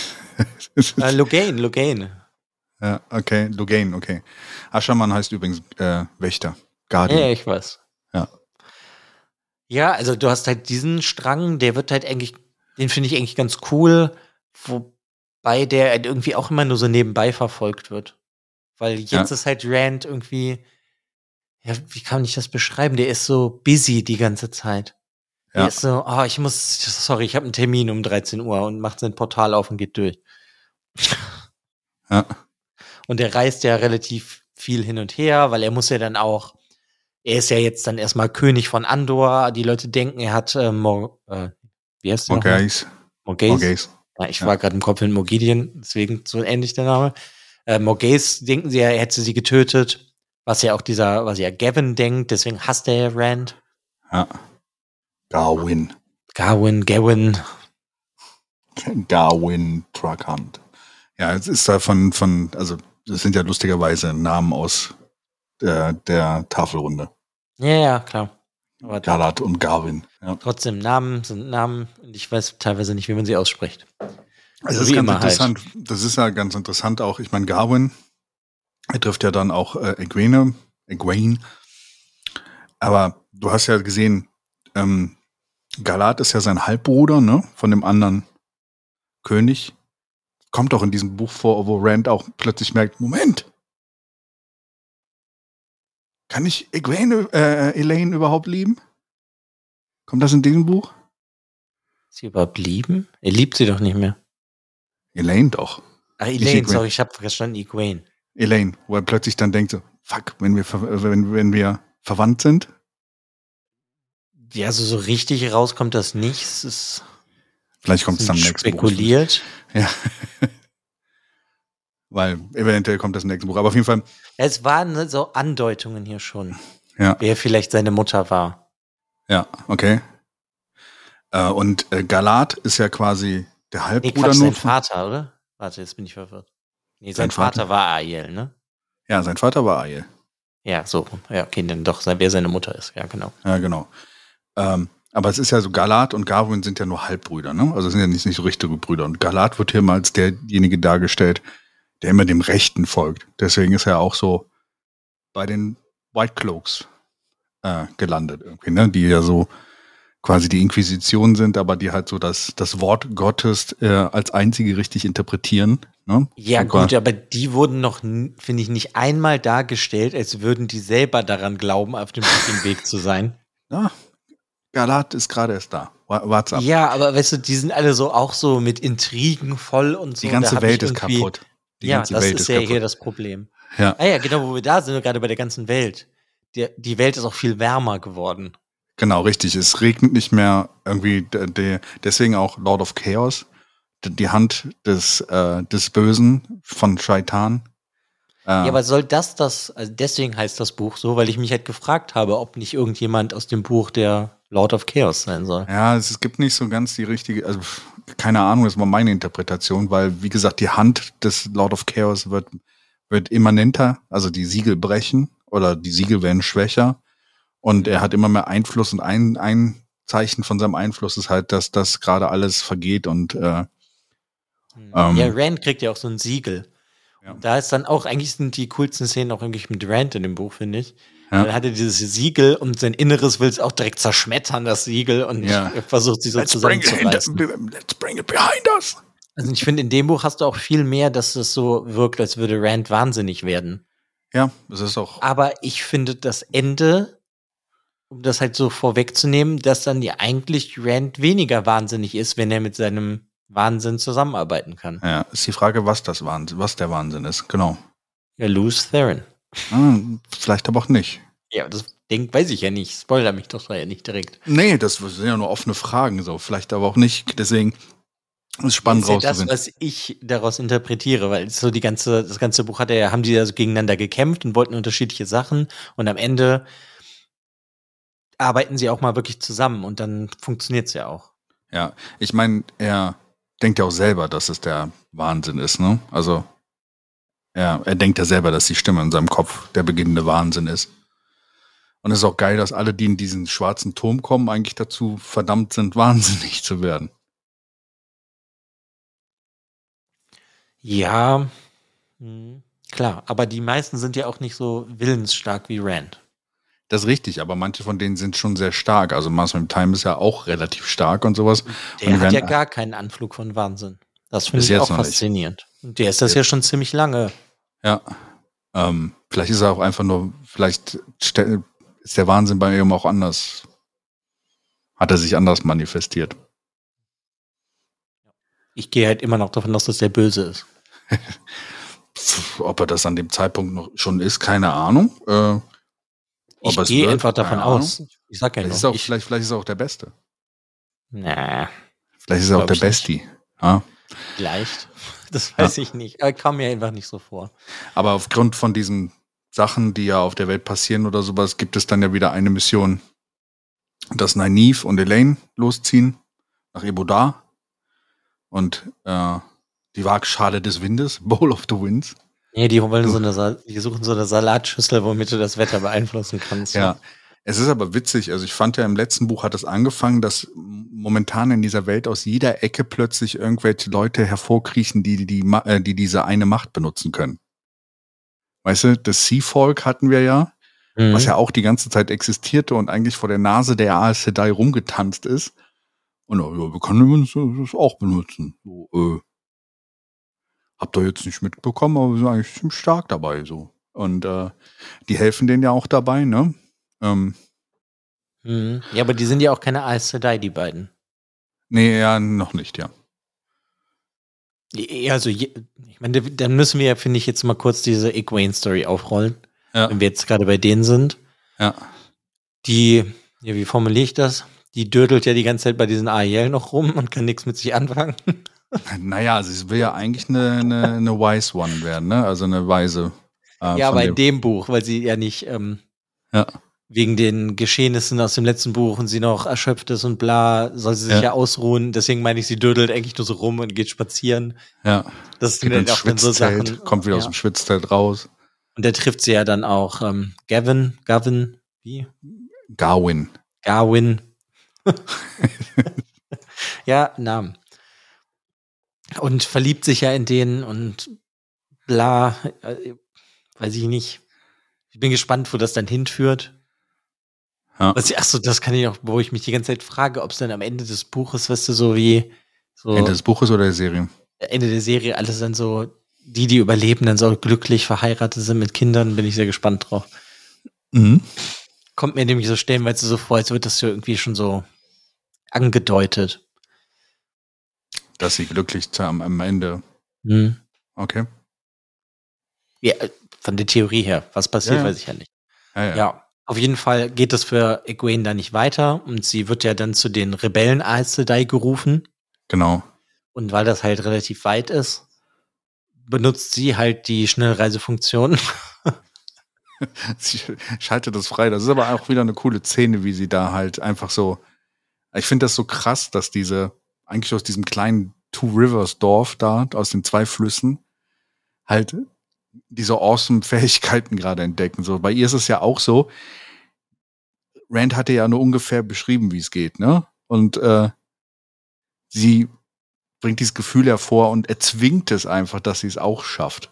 Äh, Logain, Logain. ja, okay. Lugane, okay. Aschermann heißt übrigens äh, Wächter. Guardian. Ja, ich weiß. Ja. Ja, also du hast halt diesen Strang, der wird halt eigentlich, den finde ich eigentlich ganz cool, wobei der halt irgendwie auch immer nur so nebenbei verfolgt wird. Weil jetzt Ja. ist halt Rand irgendwie, ja, wie kann ich das beschreiben? Der ist so busy die ganze Zeit. Der Ja. ist so, ah, ich muss, sorry, ich habe einen Termin um 13 Uhr und macht sein Portal auf und geht durch. Ja. Und er reist ja relativ viel hin und her, weil er muss ja dann auch, er ist ja jetzt dann erstmal König von Andor. Die Leute denken, er hat äh, Mor äh, wie heißt der? nochmal? Morgaze. Morgaze. Ja, ich Ja. war gerade im Kopf in Morgidian, deswegen so ähnlich der Name. Äh, Morgaze denken sie ja, er hätte sie getötet, was ja auch dieser, was ja Gavin denkt, deswegen hasst er ja Rand. Ja. Garwin. Garwin, Gavin. Garwin Truckhunt. Ja, es ist da von, von, also das sind ja lustigerweise Namen aus der, der Tafelrunde. Ja, ja, klar. Aber Galat und Garwin. Ja. trotzdem, Namen sind Namen und ich weiß teilweise nicht, wie man sie ausspricht. Also das ist ganz immer halt. interessant. Das ist ja ganz interessant auch. Ich meine, Garwin, er trifft ja dann auch äh, Egwene, Egwene. Aber du hast ja gesehen, ähm, Galat ist ja sein Halbbruder, ne, von dem anderen König. Kommt auch in diesem Buch vor, wo Rand auch plötzlich merkt, Moment, kann ich Egwene, äh, Elaine überhaupt lieben? Kommt das in diesem Buch? Ist sie überhaupt lieben? Er liebt sie doch nicht mehr. Elaine doch. Ach, Nicht Elaine, sorry, ich habe verstanden, Egwene. Elaine, wo er plötzlich dann denkt so, fuck, wenn wir, wenn, wenn wir verwandt sind, Ja, also so richtig rauskommt das nicht. Es ist Vielleicht kommt es dann nächsten spekuliert. Ja. Weil eventuell kommt das im nächsten Buch. Aber auf jeden Fall, Es waren ne, so Andeutungen hier schon, ja, wer vielleicht seine Mutter war. ja, okay. Äh, und äh, Galat ist ja quasi der Nee, Halbbruder Quatsch, nur. sein Vater, oder? Warte, jetzt bin ich verwirrt. Nee, sein, Sein Vater? Vater war Ariel, ne? Ja, sein Vater war Ariel. Ja, so. Ja, okay, dann doch, wer seine Mutter ist. Ja, genau. Ja, genau. Ähm, aber es ist ja so, Galat und Gawain sind ja nur Halbbbrüder, ne? Also sind ja nicht, nicht so richtige Brüder. Und Galat wird hier mal als derjenige dargestellt, der immer dem Rechten folgt. Deswegen ist er auch so bei den White Cloaks äh, gelandet irgendwie, ne? Die ja so quasi die Inquisition sind, aber die halt so das, das Wort Gottes äh, als einzige richtig interpretieren. Ne? Ja, Und gut, aber die wurden noch, finde ich, nicht einmal dargestellt, als würden die selber daran glauben, auf dem richtigen Weg zu sein. Ja, Galat ist gerade erst da. Ab. Ja, aber weißt du, die sind alle so auch so mit Intrigen voll und so. die ganze Welt ist kaputt. Die ja, ganze das Welt ist ja kaputt. hier das Problem. Ja. Ah ja, genau, wo wir da sind, gerade bei der ganzen Welt. Die, die Welt ist auch viel wärmer geworden. Genau, richtig. Es regnet nicht mehr irgendwie, de, de, deswegen auch Lord of Chaos, die, die Hand des, äh, des Bösen von Shaitan. Äh, Ja, aber soll das das, also deswegen heißt das Buch so, weil ich mich halt gefragt habe, ob nicht irgendjemand aus dem Buch der Lord of Chaos sein soll. ja, es, es gibt nicht so ganz die richtige, also keine Ahnung, das war meine Interpretation, weil, wie gesagt, die Hand des Lord of Chaos wird, wird immanenter, also die Siegel brechen oder die Siegel werden schwächer und er hat immer mehr Einfluss und ein, ein Zeichen von seinem Einfluss ist halt, dass das gerade alles vergeht und äh, Ähm. ja, Rand kriegt ja auch so ein Siegel. Ja. Da ist dann auch, eigentlich sind die coolsten Szenen auch eigentlich mit Rand in dem Buch, finde ich. Ja. Dann hat er dieses Siegel und sein Inneres will es auch direkt zerschmettern, das Siegel, und Ja. er versucht sich so let's, bring it zusammenzureißen. let's bring it behind us. Also ich finde, in dem Buch hast du auch viel mehr, dass es so wirkt, als würde Rand wahnsinnig werden. Ja, das ist auch. Aber ich finde das Ende, um das halt so vorwegzunehmen, dass dann ja eigentlich Rand weniger wahnsinnig ist, wenn er mit seinem Wahnsinn zusammenarbeiten kann. Ja, ist die Frage, was das Wahnsinn, was der Wahnsinn ist. Genau. Ja, Luz Theron. Ah, vielleicht aber auch nicht. Ja, das denk, weiß ich ja nicht. Spoiler mich doch da ja nicht direkt. Nee, das sind ja nur offene Fragen, so. Vielleicht aber auch nicht. Deswegen ist spannend das ist ja das, was ich daraus interpretiere, weil so die ganze, das ganze Buch hat er ja, haben die ja so gegeneinander gekämpft und wollten unterschiedliche Sachen und am Ende arbeiten sie auch mal wirklich zusammen und dann funktioniert's ja auch. Ja, ich meine, er denkt ja auch selber, dass es der Wahnsinn ist, ne? Also, er, er denkt ja selber, dass die Stimme in seinem Kopf der beginnende Wahnsinn ist. Und es ist auch geil, dass alle, die in diesen schwarzen Turm kommen, eigentlich dazu verdammt sind, wahnsinnig zu werden. Ja, hm, klar, aber die meisten sind ja auch nicht so willensstark wie Rand. Das ist richtig, aber manche von denen sind schon sehr stark. Also Master of Time ist ja auch relativ stark und sowas. Der Und hat werden- ja gar keinen Anflug von Wahnsinn. Das finde ich auch noch nicht. Der ist das ja schon ziemlich lange. Ja. Ähm, vielleicht ist er auch einfach nur, vielleicht ist der Wahnsinn bei ihm auch anders. Hat er sich anders manifestiert. Ich gehe halt immer noch davon aus, dass der böse ist. Ob er das an dem Zeitpunkt noch schon ist, keine Ahnung. Äh, Ich gehe einfach davon aus. Ich sag ja Vielleicht ist, er auch, ich, vielleicht, vielleicht ist er auch der Beste. na, Vielleicht ist er auch der ich nicht. Besti. Ja. vielleicht. Das weiß ich nicht. Aber kam mir einfach nicht so vor. Aber aufgrund von diesen Sachen, die ja auf der Welt passieren oder sowas, gibt es dann ja wieder eine Mission, dass Nynaeve und Elaine losziehen nach Ebodar und äh, die Waagschale des Windes, Bowl of the Winds. Nee, die wollen so eine, die suchen so eine Salatschüssel, womit du das Wetter beeinflussen kannst. Ja. Es ist aber witzig, also ich fand ja im letzten Buch hat es angefangen, dass momentan in dieser Welt aus jeder Ecke plötzlich irgendwelche Leute hervorkriechen, die, die, Ma- äh, die diese eine Macht benutzen können. Weißt du, das Sea-Folk hatten wir ja, Mhm. was ja auch die ganze Zeit existierte und eigentlich vor der Nase der Aes Sedai rumgetanzt ist. Und ja, wir können das auch benutzen. So, äh, habt ihr jetzt nicht mitbekommen, aber wir sind eigentlich ziemlich stark dabei. so. Und äh, die helfen denen ja auch dabei, ne? Ähm, Mhm. Ja, aber die sind ja auch keine Aes Sedai, die beiden. nee, ja, noch nicht, ja. Ja, Also, ich meine, dann müssen wir ja, finde ich, jetzt mal kurz diese Egwene-Story aufrollen, Ja. wenn wir jetzt gerade bei denen sind. Ja. Die Ja, wie formuliere ich das? Die dödelt ja die ganze Zeit bei diesen Ariel noch rum und kann nichts mit sich anfangen. Naja, sie will ja eigentlich eine, eine, eine Wise One werden, ne? Also eine Weise. Äh, ja, aber in dem Buch, weil sie ja nicht ähm, ja. Wegen den Geschehnissen aus dem letzten Buch und sie noch erschöpft ist und bla, soll sie sich ja, ja ausruhen. Deswegen meine ich, sie dödelt eigentlich nur so rum und geht spazieren. Ja. Das sind dann auch dann so Sachen. Kommt wieder ja. aus dem Schwitzzelt raus. Und der trifft sie ja dann auch ähm, Gavin, Gavin, wie? Garwin. Garwin. ja, Namen und verliebt sich ja in den und bla, äh, weiß ich nicht. Ich bin gespannt, wo das dann hinführt. Ja. Was, ach so, das kann ich auch, wo ich mich die ganze Zeit frage, ob es dann am Ende des Buches, weißt du, so wie so Ende des Buches oder der Serie? Ende der Serie, alles dann so, die, die überleben, dann so glücklich verheiratet sind mit Kindern, bin ich sehr gespannt drauf. Mhm. Kommt mir nämlich so stellenweise so vor, als wird das ja irgendwie schon so angedeutet dass sie glücklich am, am Ende. Mhm. Okay. Ja, von der Theorie her. Was passiert, ja, ja. weiß ich ja nicht. Ja, ja, auf jeden Fall geht es für Egwene da nicht weiter und sie wird ja dann zu den Rebellen Aes Sedai gerufen. Genau. Und weil das halt relativ weit ist, benutzt sie halt die Schnellreisefunktion. sie schaltet das frei. Das ist aber auch wieder eine coole Szene, wie sie da halt einfach so. Ich finde das so krass, dass diese eigentlich aus diesem kleinen Two Rivers Dorf da, aus den zwei Flüssen, halt diese awesome Fähigkeiten gerade entdecken. So, bei ihr ist es ja auch so. Rand hatte ja nur ungefähr beschrieben, wie es geht, ne? Und äh, sie bringt dieses Gefühl hervor und erzwingt es einfach, dass sie es auch schafft.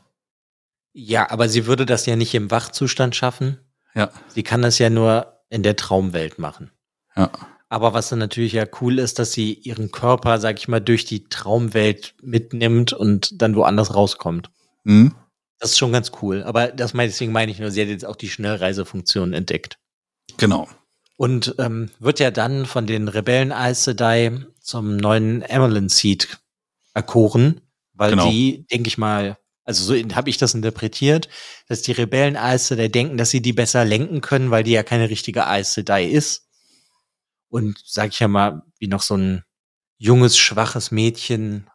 Ja, aber sie würde das ja nicht im Wachzustand schaffen. Ja. Sie kann das ja nur in der Traumwelt machen. Ja. Aber was dann natürlich ja cool ist, dass sie ihren Körper, sag ich mal, durch die Traumwelt mitnimmt und dann woanders rauskommt. Mhm. Das ist schon ganz cool. Aber das meine, deswegen meine ich nur, sie hat jetzt auch die Schnellreisefunktion entdeckt. Genau. Und ähm, wird ja dann von den Rebellen Aes Sedai zum neuen Emerald Seed erkoren, weil genau. die, denke ich mal, also so habe ich das interpretiert, dass die Rebellen Aes Sedai denken, dass sie die besser lenken können, weil die ja keine richtige Aes Sedai ist und sag ich ja mal, wie noch so ein junges, schwaches Mädchen,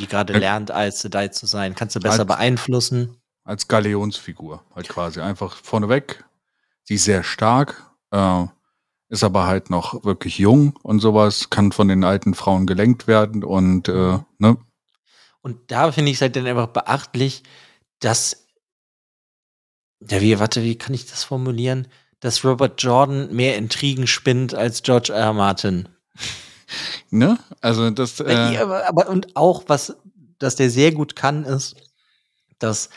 die gerade lernt, als Sedai zu sein, kannst du besser beeinflussen. Als Galeonsfigur, halt quasi. Einfach vorneweg. Sie ist sehr stark, äh, ist aber halt noch wirklich jung und sowas, kann von den alten Frauen gelenkt werden und äh, ne? Und da finde ich es halt dann einfach beachtlich, dass ja, wie, warte, wie kann ich das formulieren? dass Robert Jordan mehr Intrigen spinnt als George R. R. Martin. Ne? Also das. Äh aber, aber und auch was, dass der sehr gut kann, ist, dass,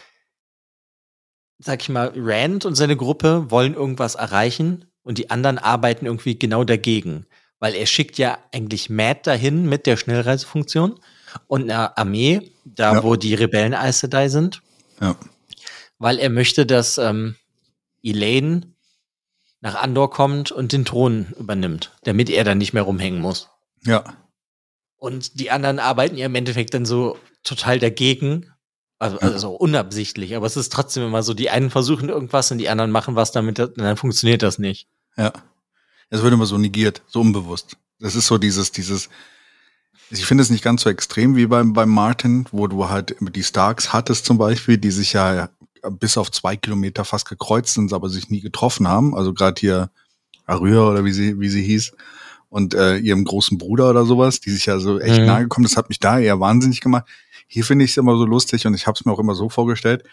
sag ich mal, Rand und seine Gruppe wollen irgendwas erreichen und die anderen arbeiten irgendwie genau dagegen. Weil er schickt ja eigentlich Matt dahin mit der Schnellreisefunktion und einer Armee, da ja. wo die Rebellen Aes Sedai sind. Ja. Weil er möchte, dass ähm, Elaine nach Andor kommt und den Thron übernimmt, damit er dann nicht mehr rumhängen muss. Ja. Und die anderen arbeiten ja im Endeffekt dann so total dagegen. Also, also unabsichtlich, aber es ist trotzdem immer so, die einen versuchen irgendwas und die anderen machen was damit, dann funktioniert das nicht. Ja. Es wird immer so negiert, so unbewusst. Das ist so dieses, dieses, ich finde es nicht ganz so extrem wie beim, beim Martin, wo du halt die Starks hattest zum Beispiel, die sich ja bis auf zwei Kilometer fast gekreuzt sind, aber sich nie getroffen haben. Also gerade hier Arüa oder wie sie, wie sie hieß und äh, ihrem großen Bruder oder sowas, die sich ja so echt mhm. nahe gekommen. Das hat mich da eher wahnsinnig gemacht. Hier finde ich es immer so lustig und ich habe es mir auch immer so vorgestellt.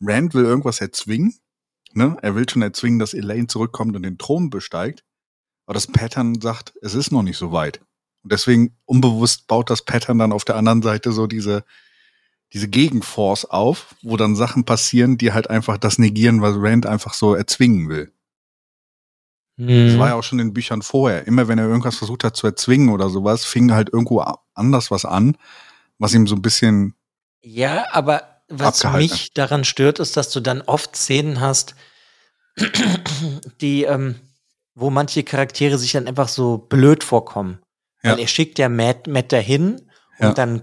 Rand will irgendwas erzwingen. Ne? Er will schon erzwingen, dass Elaine zurückkommt und den Thron besteigt. Aber das Pattern sagt, es ist noch nicht so weit. Und deswegen unbewusst baut das Pattern dann auf der anderen Seite so diese, diese Gegenforce auf, wo dann Sachen passieren, die halt einfach das negieren, was Rand einfach so erzwingen will. Mhm. Das war ja auch schon in den Büchern vorher. Immer wenn er irgendwas versucht hat zu erzwingen oder sowas, fing halt irgendwo anders was an, was ihm so ein bisschen. Ja, aber was mich daran stört, ist, dass du dann oft Szenen hast, die, ähm, wo manche Charaktere sich dann einfach so blöd vorkommen. Ja. Weil er schickt ja Matt, Matt dahin und ja. dann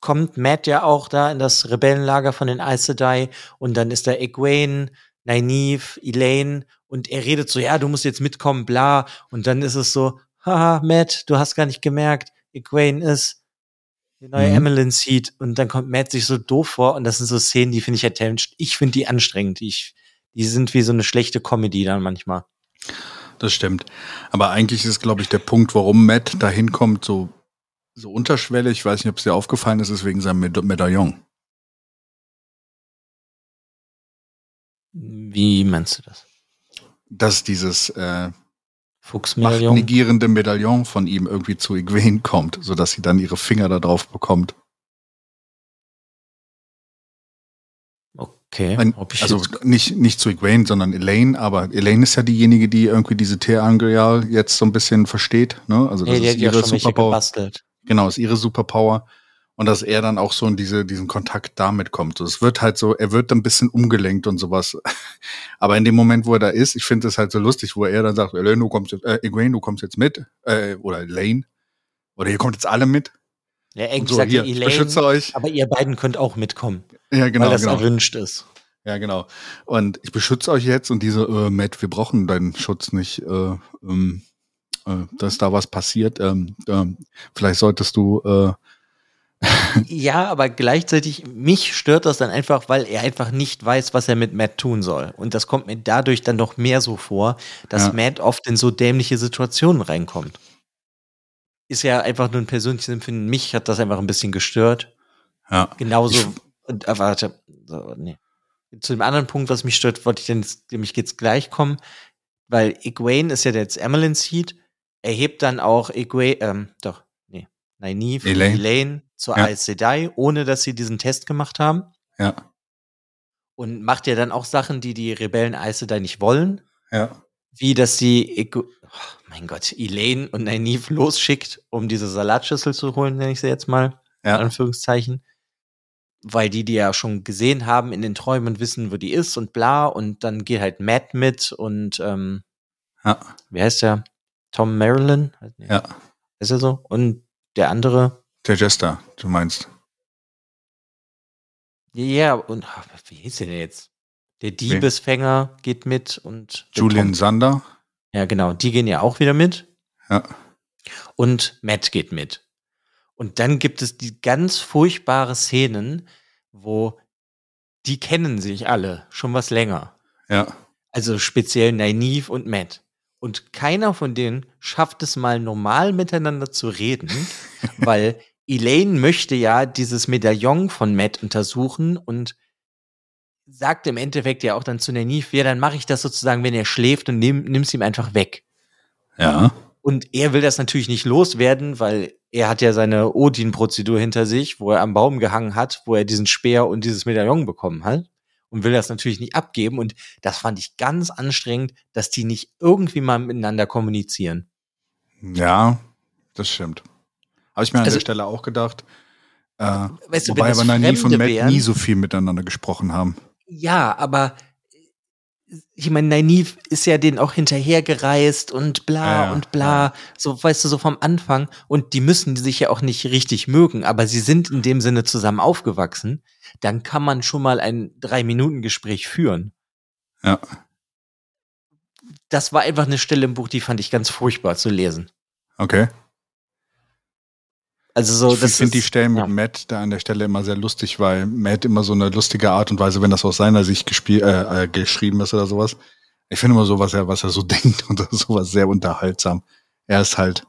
kommt Matt ja auch da in das Rebellenlager von den Aes Sedai und dann ist da Egwene, Nynaeve, Elaine Und er redet so, ja, du musst jetzt mitkommen, bla. Und dann ist es so, haha, Matt, du hast gar nicht gemerkt, Egwene ist die neue mhm. Emmeline Seed. Und dann kommt Matt sich so doof vor. Und das sind so Szenen, die finde ich halt, ich finde die anstrengend. Ich, die sind wie so eine schlechte Comedy dann manchmal. Das stimmt. Aber eigentlich ist, glaube ich, der Punkt, warum Matt da hinkommt, so, so unterschwellig. Ich weiß nicht, ob es dir aufgefallen ist, ist wegen seinem Meda Medaillon. Wie meinst du das? Dass dieses äh, negierende Medaillon von ihm irgendwie zu Egwene kommt, sodass sie dann ihre Finger da drauf bekommt. Okay. Ein, also nicht, nicht zu Egwene, sondern Elaine, aber Elaine ist ja diejenige, die irgendwie diese Terangeal jetzt so ein bisschen versteht. Ne? Also das hey, ist ihre Superpower. Genau, ist ihre Superpower. Und dass er dann auch so in diese, diesen Kontakt damit kommt. So, es wird halt so, er wird ein bisschen umgelenkt und sowas. Aber in dem Moment, wo er da ist, ich finde es halt so lustig, wo er dann sagt, Elaine, du kommst jetzt, äh, Egwene, du kommst jetzt mit, äh, oder Elaine, oder ihr kommt jetzt alle mit. Ja, eigentlich so, sagt hier, Elaine, beschütze euch. aber ihr beiden könnt auch mitkommen. Ja, genau. Weil das genau. erwünscht ist. Ja, genau. Und ich beschütze euch jetzt und diese, äh, Matt, wir brauchen deinen Schutz nicht, äh, ähm, äh, dass da was passiert. Ähm, äh, vielleicht solltest du äh, ja, aber gleichzeitig mich stört das dann einfach, weil er einfach nicht weiß, was er mit Matt tun soll. Und das kommt mir dadurch dann noch mehr so vor, dass ja. Matt oft in so dämliche Situationen reinkommt ist ja einfach nur ein persönliches Empfinden. Mich hat das einfach ein bisschen gestört. Ja. Genauso, und, äh, warte, so, nee. Zu dem anderen Punkt, was mich stört, wollte ich denn nämlich jetzt gleich kommen, weil Egwene ist ja jetzt Emmeline Seed, er hebt dann auch Egwene, ähm, doch, nee, Nynaeve Elaine, Elaine zur ja. Aes Sedai, ohne dass sie diesen Test gemacht haben. Ja. Und macht ja dann auch Sachen, die die Rebellen Aes Sedai nicht wollen. Ja. Wie, dass sie oh, mein Gott, Elaine und Nynaeve losschickt, um diese Salatschüssel zu holen, nenne ich sie jetzt mal, ja. in Anführungszeichen. Weil die die ja schon gesehen haben in den Träumen und wissen, wo die ist und bla. Und dann geht halt Matt mit und ähm, ja. wie heißt der? Tom Marilyn? Ja. Ist er so? Und der andere? Der Jester, du meinst. Ja, und ach, wie hieß der denn jetzt? Der Diebesfänger okay. geht mit und Julian Tom. Sander. Ja, genau. Die gehen ja auch wieder mit. Ja. Und Matt geht mit. Und dann gibt es die ganz furchtbare Szenen, wo die kennen sich alle schon was länger. Ja. Also speziell Nynaeve und Matt. Und keiner von denen schafft es mal normal miteinander zu reden, weil Elaine möchte ja dieses Medaillon von Matt untersuchen und sagt im Endeffekt ja auch dann zu Nynaeve, ja, dann mache ich das sozusagen, wenn er schläft und nimm, nimm's ihm einfach weg. Ja. Und er will das natürlich nicht loswerden, weil er hat ja seine Odin-Prozedur hinter sich, wo er am Baum gehangen hat, wo er diesen Speer und dieses Medaillon bekommen hat und will das natürlich nicht abgeben. Und das fand ich ganz anstrengend, dass die nicht irgendwie mal miteinander kommunizieren. Ja, das stimmt. Habe ich mir an also, der Stelle auch gedacht. Äh, weißt du, wobei aber Nynaeve und Matt wären, nie so viel miteinander gesprochen haben. Ja, aber ich meine, Nynaeve ist ja denen auch hinterhergereist und bla ja, und bla, ja. so weißt du, so vom Anfang. Und die müssen sich ja auch nicht richtig mögen, aber sie sind in dem Sinne zusammen aufgewachsen. Dann kann man schon mal ein Drei-Minuten-Gespräch führen. Ja. Das war einfach eine Stelle im Buch, die fand ich ganz furchtbar zu lesen. Okay. Also so, ich finde die Stellen mit ja. Matt da an der Stelle immer sehr lustig, weil Matt immer so eine lustige Art und Weise, wenn das aus seiner Sicht gespielt, äh, äh, geschrieben ist oder sowas. Ich finde immer so, was er, was er so denkt und sowas sehr unterhaltsam. Er ist halt.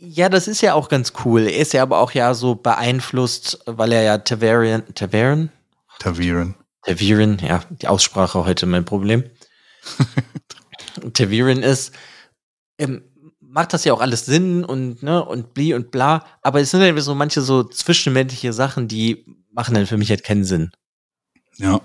Ja, das ist ja auch ganz cool. Er ist ja aber auch ja so beeinflusst, weil er ja Tavarian, Tavarian? Taviren. Taviren, ja, die Aussprache heute mein Problem. Taviren ist, ähm, macht das ja auch alles Sinn und, ne, und bli und bla. Aber es sind ja so manche so zwischenmenschliche Sachen, die machen dann für mich halt keinen Sinn. Ja.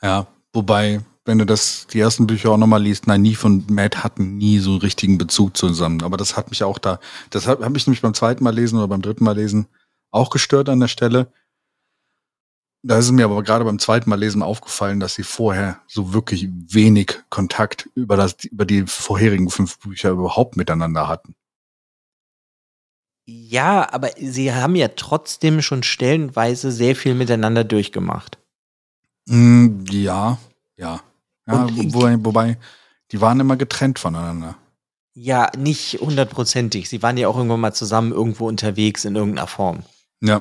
Ja. Wobei, wenn du das, die ersten Bücher auch nochmal liest, nein, nie von Matt hatten nie so einen richtigen Bezug zusammen. Aber das hat mich auch da, das hat, hat mich nämlich beim zweiten Mal lesen oder beim dritten Mal lesen auch gestört an der Stelle da ist es mir aber gerade beim zweiten Mal lesen aufgefallen, dass sie vorher so wirklich wenig Kontakt über, das, über die vorherigen fünf Bücher überhaupt miteinander hatten. Ja, aber sie haben ja trotzdem schon stellenweise sehr viel miteinander durchgemacht. Mm, ja, ja. Ja, Und- wobei, wobei, die waren immer getrennt voneinander. Ja, nicht hundertprozentig. Sie waren ja auch irgendwann mal zusammen irgendwo unterwegs in irgendeiner Form. Ja,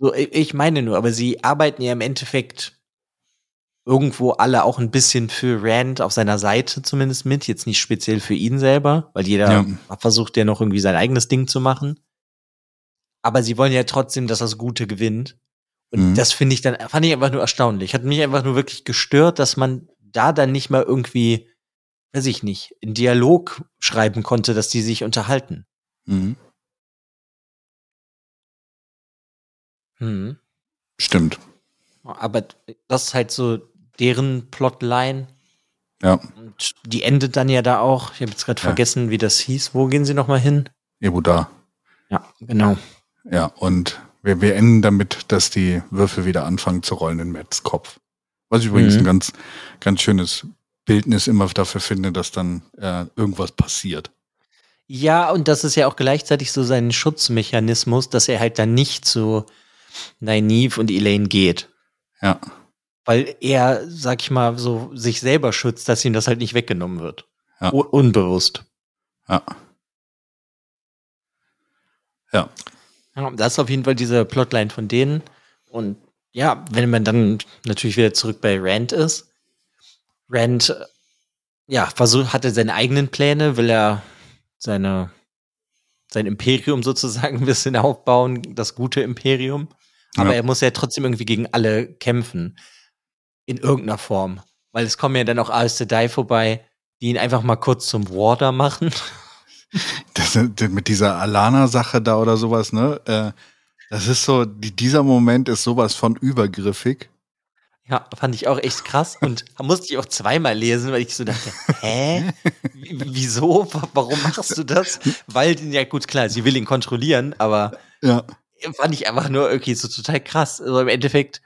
So, ich meine nur, aber sie arbeiten ja im Endeffekt irgendwo alle auch ein bisschen für Rand auf seiner Seite zumindest mit, jetzt nicht speziell für ihn selber, weil jeder Ja. versucht ja noch irgendwie sein eigenes Ding zu machen. Aber sie wollen ja trotzdem, dass das Gute gewinnt. Und Mhm. das finde ich dann, fand ich einfach nur erstaunlich. Hat mich einfach nur wirklich gestört, dass man da dann nicht mal irgendwie, weiß ich nicht, in Dialog schreiben konnte, dass die sich unterhalten. mhm. Hm. stimmt. Aber das ist halt so deren Plotline. Ja, Und die endet dann ja da auch. Ich habe jetzt gerade Ja. vergessen, wie das hieß. Wo gehen sie noch mal hin? Ebu da. Ja, genau. Ja, und wir, wir enden damit, dass die Würfel wieder anfangen zu rollen in Matts Kopf. Was ich übrigens Mhm. ein ganz, ganz schönes Bildnis immer dafür finde, dass dann äh, irgendwas passiert. Ja, und das ist ja auch gleichzeitig so sein Schutzmechanismus, dass er halt dann nicht zu Nynaeve und Elaine geht. Ja, Weil er, sag ich mal, so sich selber schützt, dass ihm das halt nicht weggenommen wird. Ja. Unbewusst. ja. Ja, das ist auf jeden Fall diese Plotline von denen. Und ja, wenn man dann natürlich wieder zurück bei Rand ist, Rand, ja, versucht, hatte seine eigenen Pläne, will er seine, sein Imperium sozusagen ein bisschen aufbauen, das gute Imperium. Aber Ja. er muss ja trotzdem irgendwie gegen alle kämpfen. In irgendeiner Form. Weil es kommen ja dann auch Aes Sedai vorbei, die ihn einfach mal kurz zum Warder machen. das, mit dieser Alana-Sache da oder sowas, ne? Äh, das ist so, die, dieser Moment ist sowas von übergriffig. Ja, fand ich auch echt krass und musste ich auch zweimal lesen, weil ich so dachte, hä? Wieso? Wa- Warum machst du das? Weil, ja gut, klar, sie will ihn kontrollieren, aber Ja. Fand ich einfach nur irgendwie so total krass. Also im Endeffekt.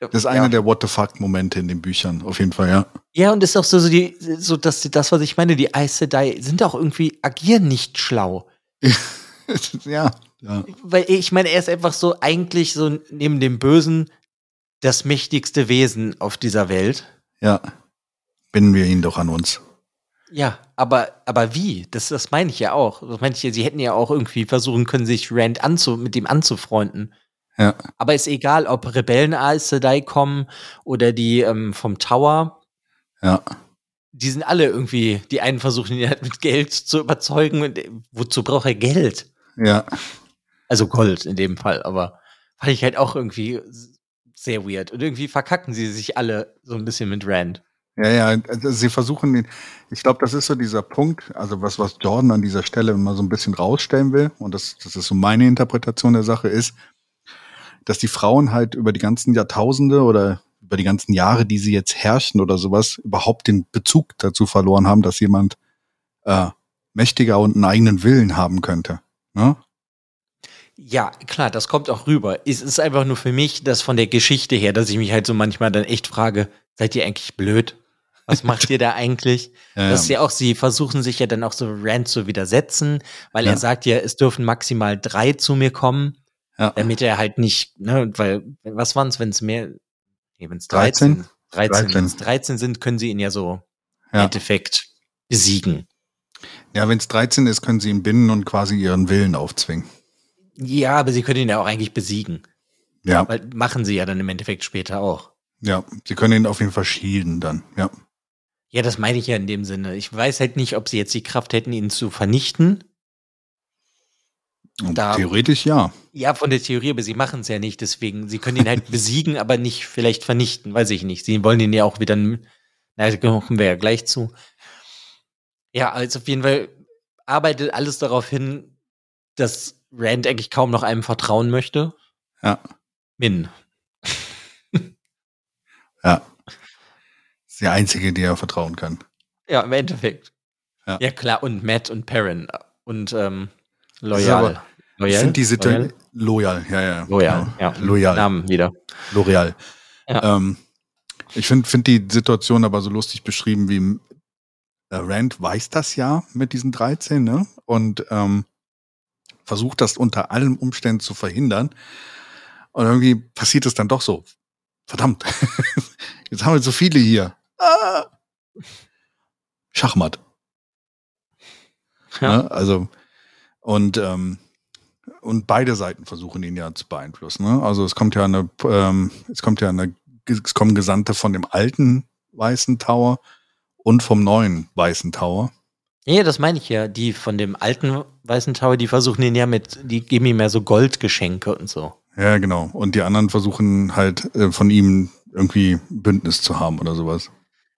Das ist einer ja. der What the fuck-Momente in den Büchern, auf jeden Fall, ja. Ja, und ist auch so, so, die, so dass das, was ich meine, die Aes Sedai sind auch irgendwie, agieren nicht schlau. ja. ja. Weil ich meine, er ist einfach so eigentlich so neben dem Bösen das mächtigste Wesen auf dieser Welt. Ja. Binden wir ihn doch an uns. Ja, aber, aber wie? Das, das meine ich ja auch. Das meine ich ja, sie hätten ja auch irgendwie versuchen können, sich Rand anzu, mit ihm anzufreunden. Ja. Aber ist egal, ob Rebellen Aes Sedai kommen oder die ähm, vom Tower. Ja. Die sind alle irgendwie, die einen versuchen ihn halt mit Geld zu überzeugen. Und äh, wozu braucht er Geld? Ja. Also Gold in dem Fall, aber fand ich halt auch irgendwie sehr weird. Und irgendwie verkacken sie sich alle so ein bisschen mit Rand. Ja, ja, also sie versuchen ich glaube, das ist so dieser Punkt, also was, was Jordan an dieser Stelle immer so ein bisschen rausstellen will, und das, das ist so meine Interpretation der Sache, ist, dass die Frauen halt über die ganzen Jahrtausende oder über die ganzen Jahre, die sie jetzt herrschen oder sowas, überhaupt den Bezug dazu verloren haben, dass jemand äh, mächtiger und einen eigenen Willen haben könnte. Ne? Ja, klar, das kommt auch rüber. Es ist einfach nur für mich, das von der Geschichte her, dass ich mich halt so manchmal dann echt frage, seid ihr eigentlich blöd? Was macht ihr da eigentlich? Ja, Das ist ja auch, sie versuchen sich ja dann auch so Rand zu widersetzen, weil Ja. er sagt ja, es dürfen maximal drei zu mir kommen, ja. damit er halt nicht, ne, weil, was waren es, wenn es mehr, nee, wenn es 13? 13, 13, 13. wenn es 13 sind, können sie ihn ja so im Endeffekt besiegen. ja wenn es 13 ist, können sie ihn binden und quasi ihren Willen aufzwingen. Ja, aber sie können ihn ja auch eigentlich besiegen, Ja, weil machen sie ja dann im Endeffekt später auch. ja, sie können ihn auf jeden Fall schieden dann, ja. Ja, das meine ich ja in dem Sinne. Ich weiß halt nicht, ob sie jetzt die Kraft hätten, ihn zu vernichten. Da- theoretisch ja. Ja, von der Theorie, aber sie machen es ja nicht. Deswegen, sie können ihn halt besiegen, aber nicht vielleicht vernichten. Weiß ich nicht. Sie wollen ihn ja auch wieder, na, da kommen wir ja gleich zu. Ja, also auf jeden Fall arbeitet alles darauf hin, dass Rand eigentlich kaum noch einem vertrauen möchte. Ja. Min. Ja. Ist die einzige, die er vertrauen kann. Ja, im Endeffekt. Ja. Ja, klar. Und Matt und Perrin. Und ähm, Loyal. Loyal? Sind die Situ Loyal? loyal, ja, ja. Loyal, genau. ja. Loyal. Namen wieder. L'Oreal. Ja. Ähm, ich finde find die Situation aber so lustig beschrieben, wie äh, Rand weiß das ja mit diesen 13, ne? Und ähm, versucht das unter allen Umständen zu verhindern. Und irgendwie passiert es dann doch so. Verdammt. Jetzt haben wir so viele hier. Ah! Schachmatt. Ja. Ne? Also, und, ähm, und beide Seiten versuchen ihn ja zu beeinflussen. Ne? Also es kommt ja eine, ähm, es kommt ja eine, es kommen Gesandte von dem alten Weißen Tower und vom neuen Weißen Tower. Ja, das meine ich ja. Die von dem alten Weißen Tower, die versuchen ihn ja mit, die geben ihm ja so Goldgeschenke und so. Ja, genau. Und die anderen versuchen halt äh, von ihm irgendwie Bündnis zu haben oder sowas.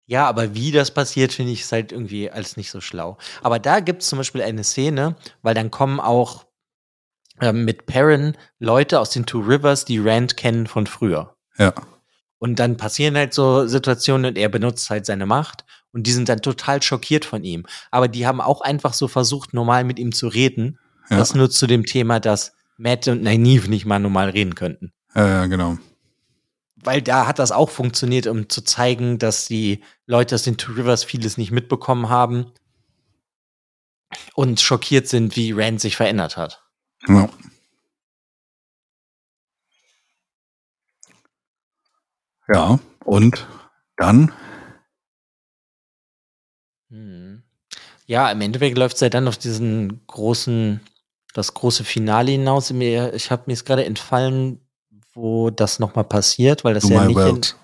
Ja, aber wie das passiert, finde ich, ist halt irgendwie alles nicht so schlau. Aber da gibt es zum Beispiel eine Szene, weil dann kommen auch ähm, mit Perrin Leute aus den Two Rivers, die Rand kennen von früher. Ja. Und dann passieren halt so Situationen und er benutzt halt seine Macht und die sind dann total schockiert von ihm. Aber die haben auch einfach so versucht, normal mit ihm zu reden. Ja. Das nur zu dem Thema, dass Matt und Nynaeve nicht mal normal reden könnten. Ja, ja, genau. Weil da hat das auch funktioniert, um zu zeigen, dass die Leute aus den Two Rivers vieles nicht mitbekommen haben und schockiert sind, wie Rand sich verändert hat. Ja. Ja, und dann, Hm. Ja, im Endeffekt läuft es ja dann auf diesen großen, das große Finale hinaus. Ich habe mir jetzt gerade entfallen, wo das nochmal passiert, weil das Do ja nicht. In, World.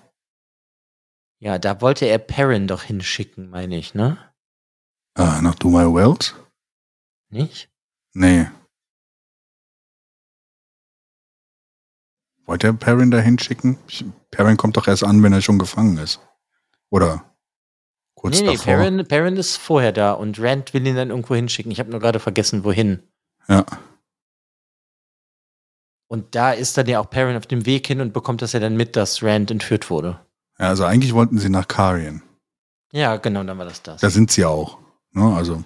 ja, da wollte er Perrin doch hinschicken, meine ich, ne? Ah, nach Do My World? Nicht? Nee. Wollte er Perrin da hinschicken? Perrin kommt doch erst an, wenn er schon gefangen ist. Oder kurz nee, nee, davor. Perrin, Perrin ist vorher da und Rand will ihn dann irgendwo hinschicken. Ich habe nur gerade vergessen, wohin. Ja, Und da ist dann ja auch Perrin auf dem Weg hin und bekommt das ja dann mit, dass Rand entführt wurde. ja, also eigentlich wollten sie nach Karien. Ja, genau, dann war das das. Da sind sie auch. Ne? Also,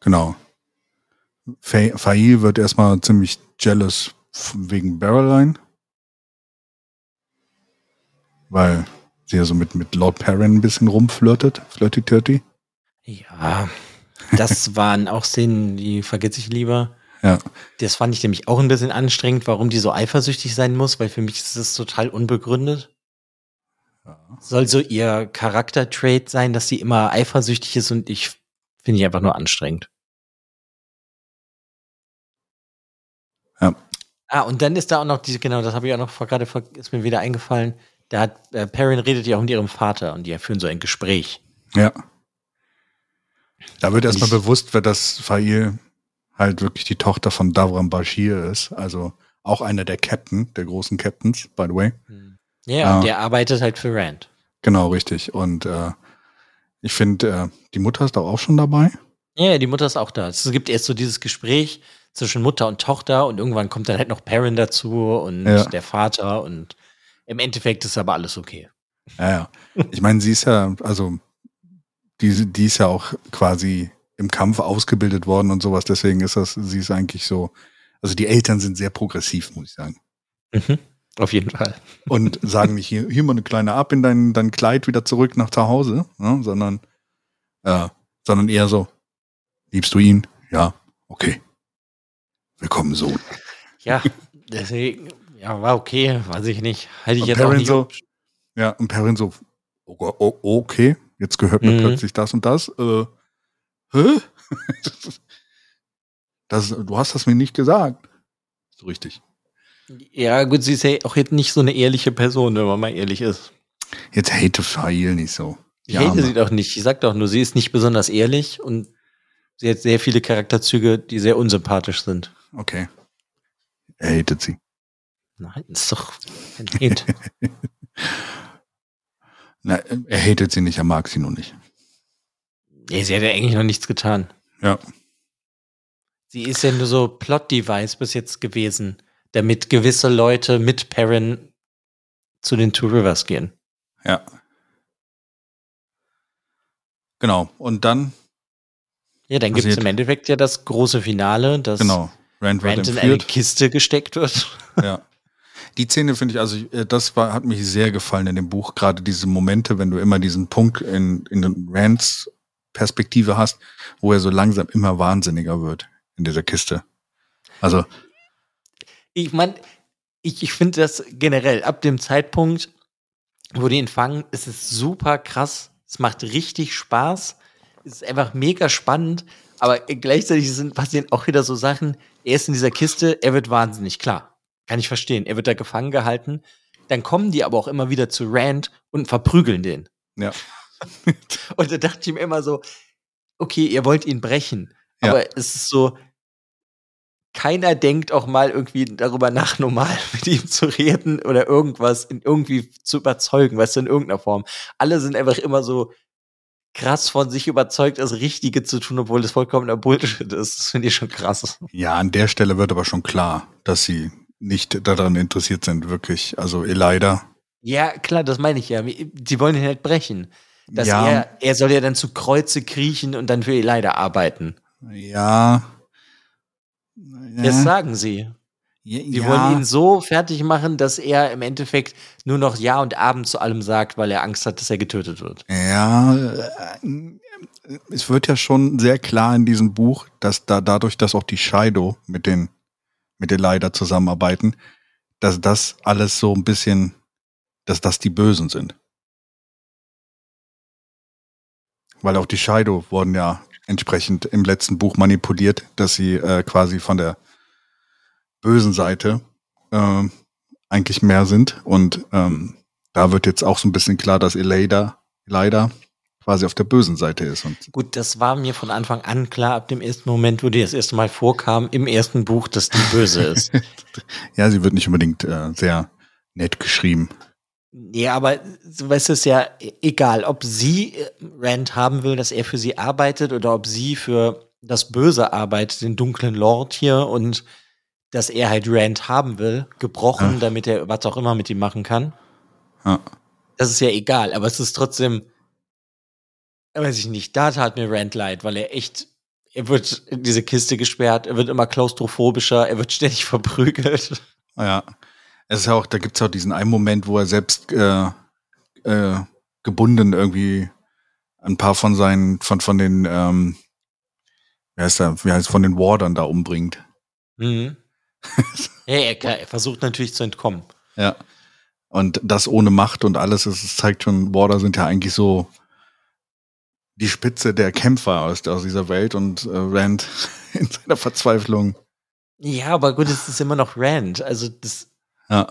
genau. Fa Fail wird erstmal ziemlich jealous wegen Barreline. Weil sie ja so mit, mit Lord Perrin ein bisschen rumflirtet. Flirty-turty. Ja, das waren auch Szenen, die vergesse ich lieber. Ja. Das fand ich nämlich auch ein bisschen anstrengend, warum die so eifersüchtig sein muss, weil für mich ist das total unbegründet. Soll so ihr Charaktertrait sein, dass sie immer eifersüchtig ist und ich finde ich einfach nur anstrengend. Ja. Ah, und dann ist da auch noch diese, genau, das habe ich auch noch gerade, ist mir wieder eingefallen. Da hat, äh, Perrin redet ja auch mit ihrem Vater und die führen so ein Gespräch. Ja. Da wird erstmal bewusst, wer das Fail halt wirklich die Tochter von Davram Bashir ist. Also auch einer der Captain, der großen Captains, by the way. Ja, Ah. und der arbeitet halt für Rand. Genau, richtig. Und äh, ich finde, äh, die Mutter ist doch auch schon dabei. Ja, die Mutter ist auch da. Es gibt erst so dieses Gespräch zwischen Mutter und Tochter und irgendwann kommt dann halt noch Perrin dazu und Ja. der Vater und im Endeffekt ist aber alles okay. Ja, ja. Ich meine, sie ist ja, also, die, die ist ja auch quasi im Kampf ausgebildet worden und sowas. Deswegen ist das, sie ist eigentlich so, also die Eltern sind sehr progressiv, muss ich sagen. Mhm. Auf jeden Fall. Und sagen nicht, hier, hier mal eine kleine ab in dein, dein Kleid wieder zurück nach zu Hause, ne? sondern, äh, sondern eher so, liebst du ihn? Ja, okay. Willkommen, Sohn. Ja, deswegen, ja, war okay, weiß ich nicht. Hätte ich Und jetzt auch Perrin nicht. so, ja, und Perrin so, oh, oh, okay, jetzt gehört mir Mhm. plötzlich das und das. Äh, hä? das, du hast das mir nicht gesagt. So richtig. Ja, gut, sie ist ja auch jetzt nicht so eine ehrliche Person, wenn man mal ehrlich ist. Jetzt hate Fail nicht so. Ich hate sie doch nicht. Ich sag doch nur, sie ist nicht besonders ehrlich und sie hat sehr viele Charakterzüge, die sehr unsympathisch sind. Okay. Er hatet sie. Nein, ist doch ein Hate. Na, er hatet sie nicht, er mag sie nur nicht. Nee, sie hat ja eigentlich noch nichts getan. Ja. Sie ist ja nur so Plot-Device bis jetzt gewesen, damit gewisse Leute mit Perrin zu den Two Rivers gehen. Ja. Genau. Und dann, Ja, dann gibt es im Endeffekt ja das große Finale, dass genau, Rand Rand in eine. Kiste gesteckt wird. Ja. Die Szene finde ich, also äh, das war, hat mich sehr gefallen in dem Buch, gerade diese Momente, wenn du immer diesen Punkt in, in den Rands Perspektive hast, wo er so langsam immer wahnsinniger wird in dieser Kiste. Also, Ich meine, ich, ich finde das generell ab dem Zeitpunkt, wo die ihn fangen, ist es super krass, Es macht richtig Spaß. Es ist einfach mega spannend. Aber gleichzeitig sind, passieren auch wieder so Sachen. Er ist in dieser Kiste, er wird wahnsinnig, klar. Kann ich verstehen. Er wird da gefangen gehalten. Dann kommen die aber auch immer wieder zu Rand und verprügeln den. Ja. und da dachte ich mir immer so, okay, ihr wollt ihn brechen. Ja. Aber es ist so, keiner denkt auch mal irgendwie darüber nach, normal mit ihm zu reden oder irgendwas in irgendwie zu überzeugen, weißt du, in irgendeiner Form. Alle sind einfach immer so krass von sich überzeugt, das Richtige zu tun, obwohl das vollkommener Bullshit ist. Das finde ich schon krass. Ja, an der Stelle wird aber schon klar, dass sie nicht daran interessiert sind, wirklich. Also Elida. Ja, klar, das meine ich ja. Sie wollen ihn halt brechen. Dass Ja. er, er soll ja dann zu Kreuze kriechen und dann für Elida arbeiten. Ja. Das sagen sie. ja, Sie wollen ihn so fertig machen, dass er im Endeffekt nur noch Ja und Abend zu allem sagt, weil er Angst hat, dass er getötet wird. Ja, äh, es wird ja schon sehr klar in diesem Buch, dass da dadurch, dass auch die Shido mit den mit den Leider zusammenarbeiten, dass das alles so ein bisschen, dass das die Bösen sind. Weil auch die Shido wurden ja entsprechend im letzten Buch manipuliert, dass sie äh, quasi von der bösen Seite äh, eigentlich mehr sind. Und ähm, da wird jetzt auch so ein bisschen klar, dass Elida leider quasi auf der bösen Seite ist. Und Gut, das war mir von Anfang an klar, ab dem ersten Moment, wo die das erste Mal vorkam, im ersten Buch, dass die böse ist. ja, sie wird nicht unbedingt äh, sehr nett geschrieben. Ja, aber du weißt es ja e- egal, ob sie äh, Rand haben will, dass er für sie arbeitet oder ob sie für das Böse arbeitet, den dunklen Lord hier und dass er halt Rand haben will, gebrochen, Ja. damit er was auch immer mit ihm machen kann. Ja. Das ist ja egal, aber es ist trotzdem, weiß ich nicht, da tat mir Rand leid, weil er echt, er wird in diese Kiste gesperrt, er wird immer klaustrophobischer, er wird ständig verprügelt. Ja. Es ist ja auch, da gibt's auch diesen einen Moment, wo er selbst äh, äh, gebunden irgendwie ein paar von seinen, von, von den, ähm, wie heißt er, wie heißt von den Wardern da umbringt. Mhm. ja, klar, er versucht natürlich zu entkommen. Ja. Und das ohne Macht und alles, es es zeigt schon, Warder sind ja eigentlich so die Spitze der Kämpfer aus, aus dieser Welt und äh, Rand in seiner Verzweiflung. Ja, aber gut, es ist immer noch Rand. Also das Ja.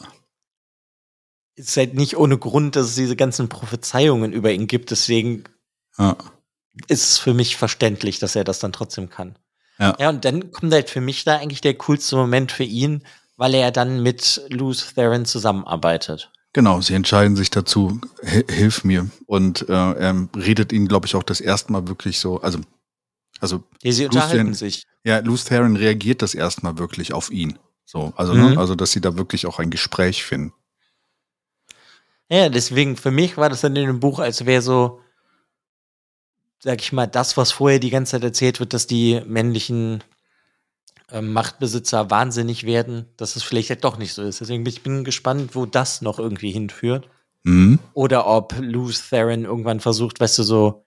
ist halt nicht ohne Grund, dass es diese ganzen Prophezeiungen über ihn gibt. Deswegen Ja. ist es für mich verständlich, dass er das dann trotzdem kann. Ja. Ja, und dann kommt halt für mich da eigentlich der coolste Moment für ihn, weil er dann mit Luz Theron zusammenarbeitet. Genau, sie entscheiden sich dazu, "Hi- hilf mir. Und äh, er redet ihnen, glaube ich, auch das erste Mal wirklich so, also, also Ja, sie Luz Theron- unterhalten sich. ja, Luz Theron reagiert das erste Mal wirklich auf ihn. So, also, Mhm. ne, also, dass sie da wirklich auch ein Gespräch finden. Ja, deswegen, für mich war das dann in dem Buch, als wäre so, sag ich mal, das, was vorher die ganze Zeit erzählt wird, dass die männlichen ähm, Machtbesitzer wahnsinnig werden, dass es vielleicht halt doch nicht so ist. Deswegen bin ich bin gespannt, wo das noch irgendwie hinführt. Mhm. Oder ob Luz Theron irgendwann versucht, weißt du, so,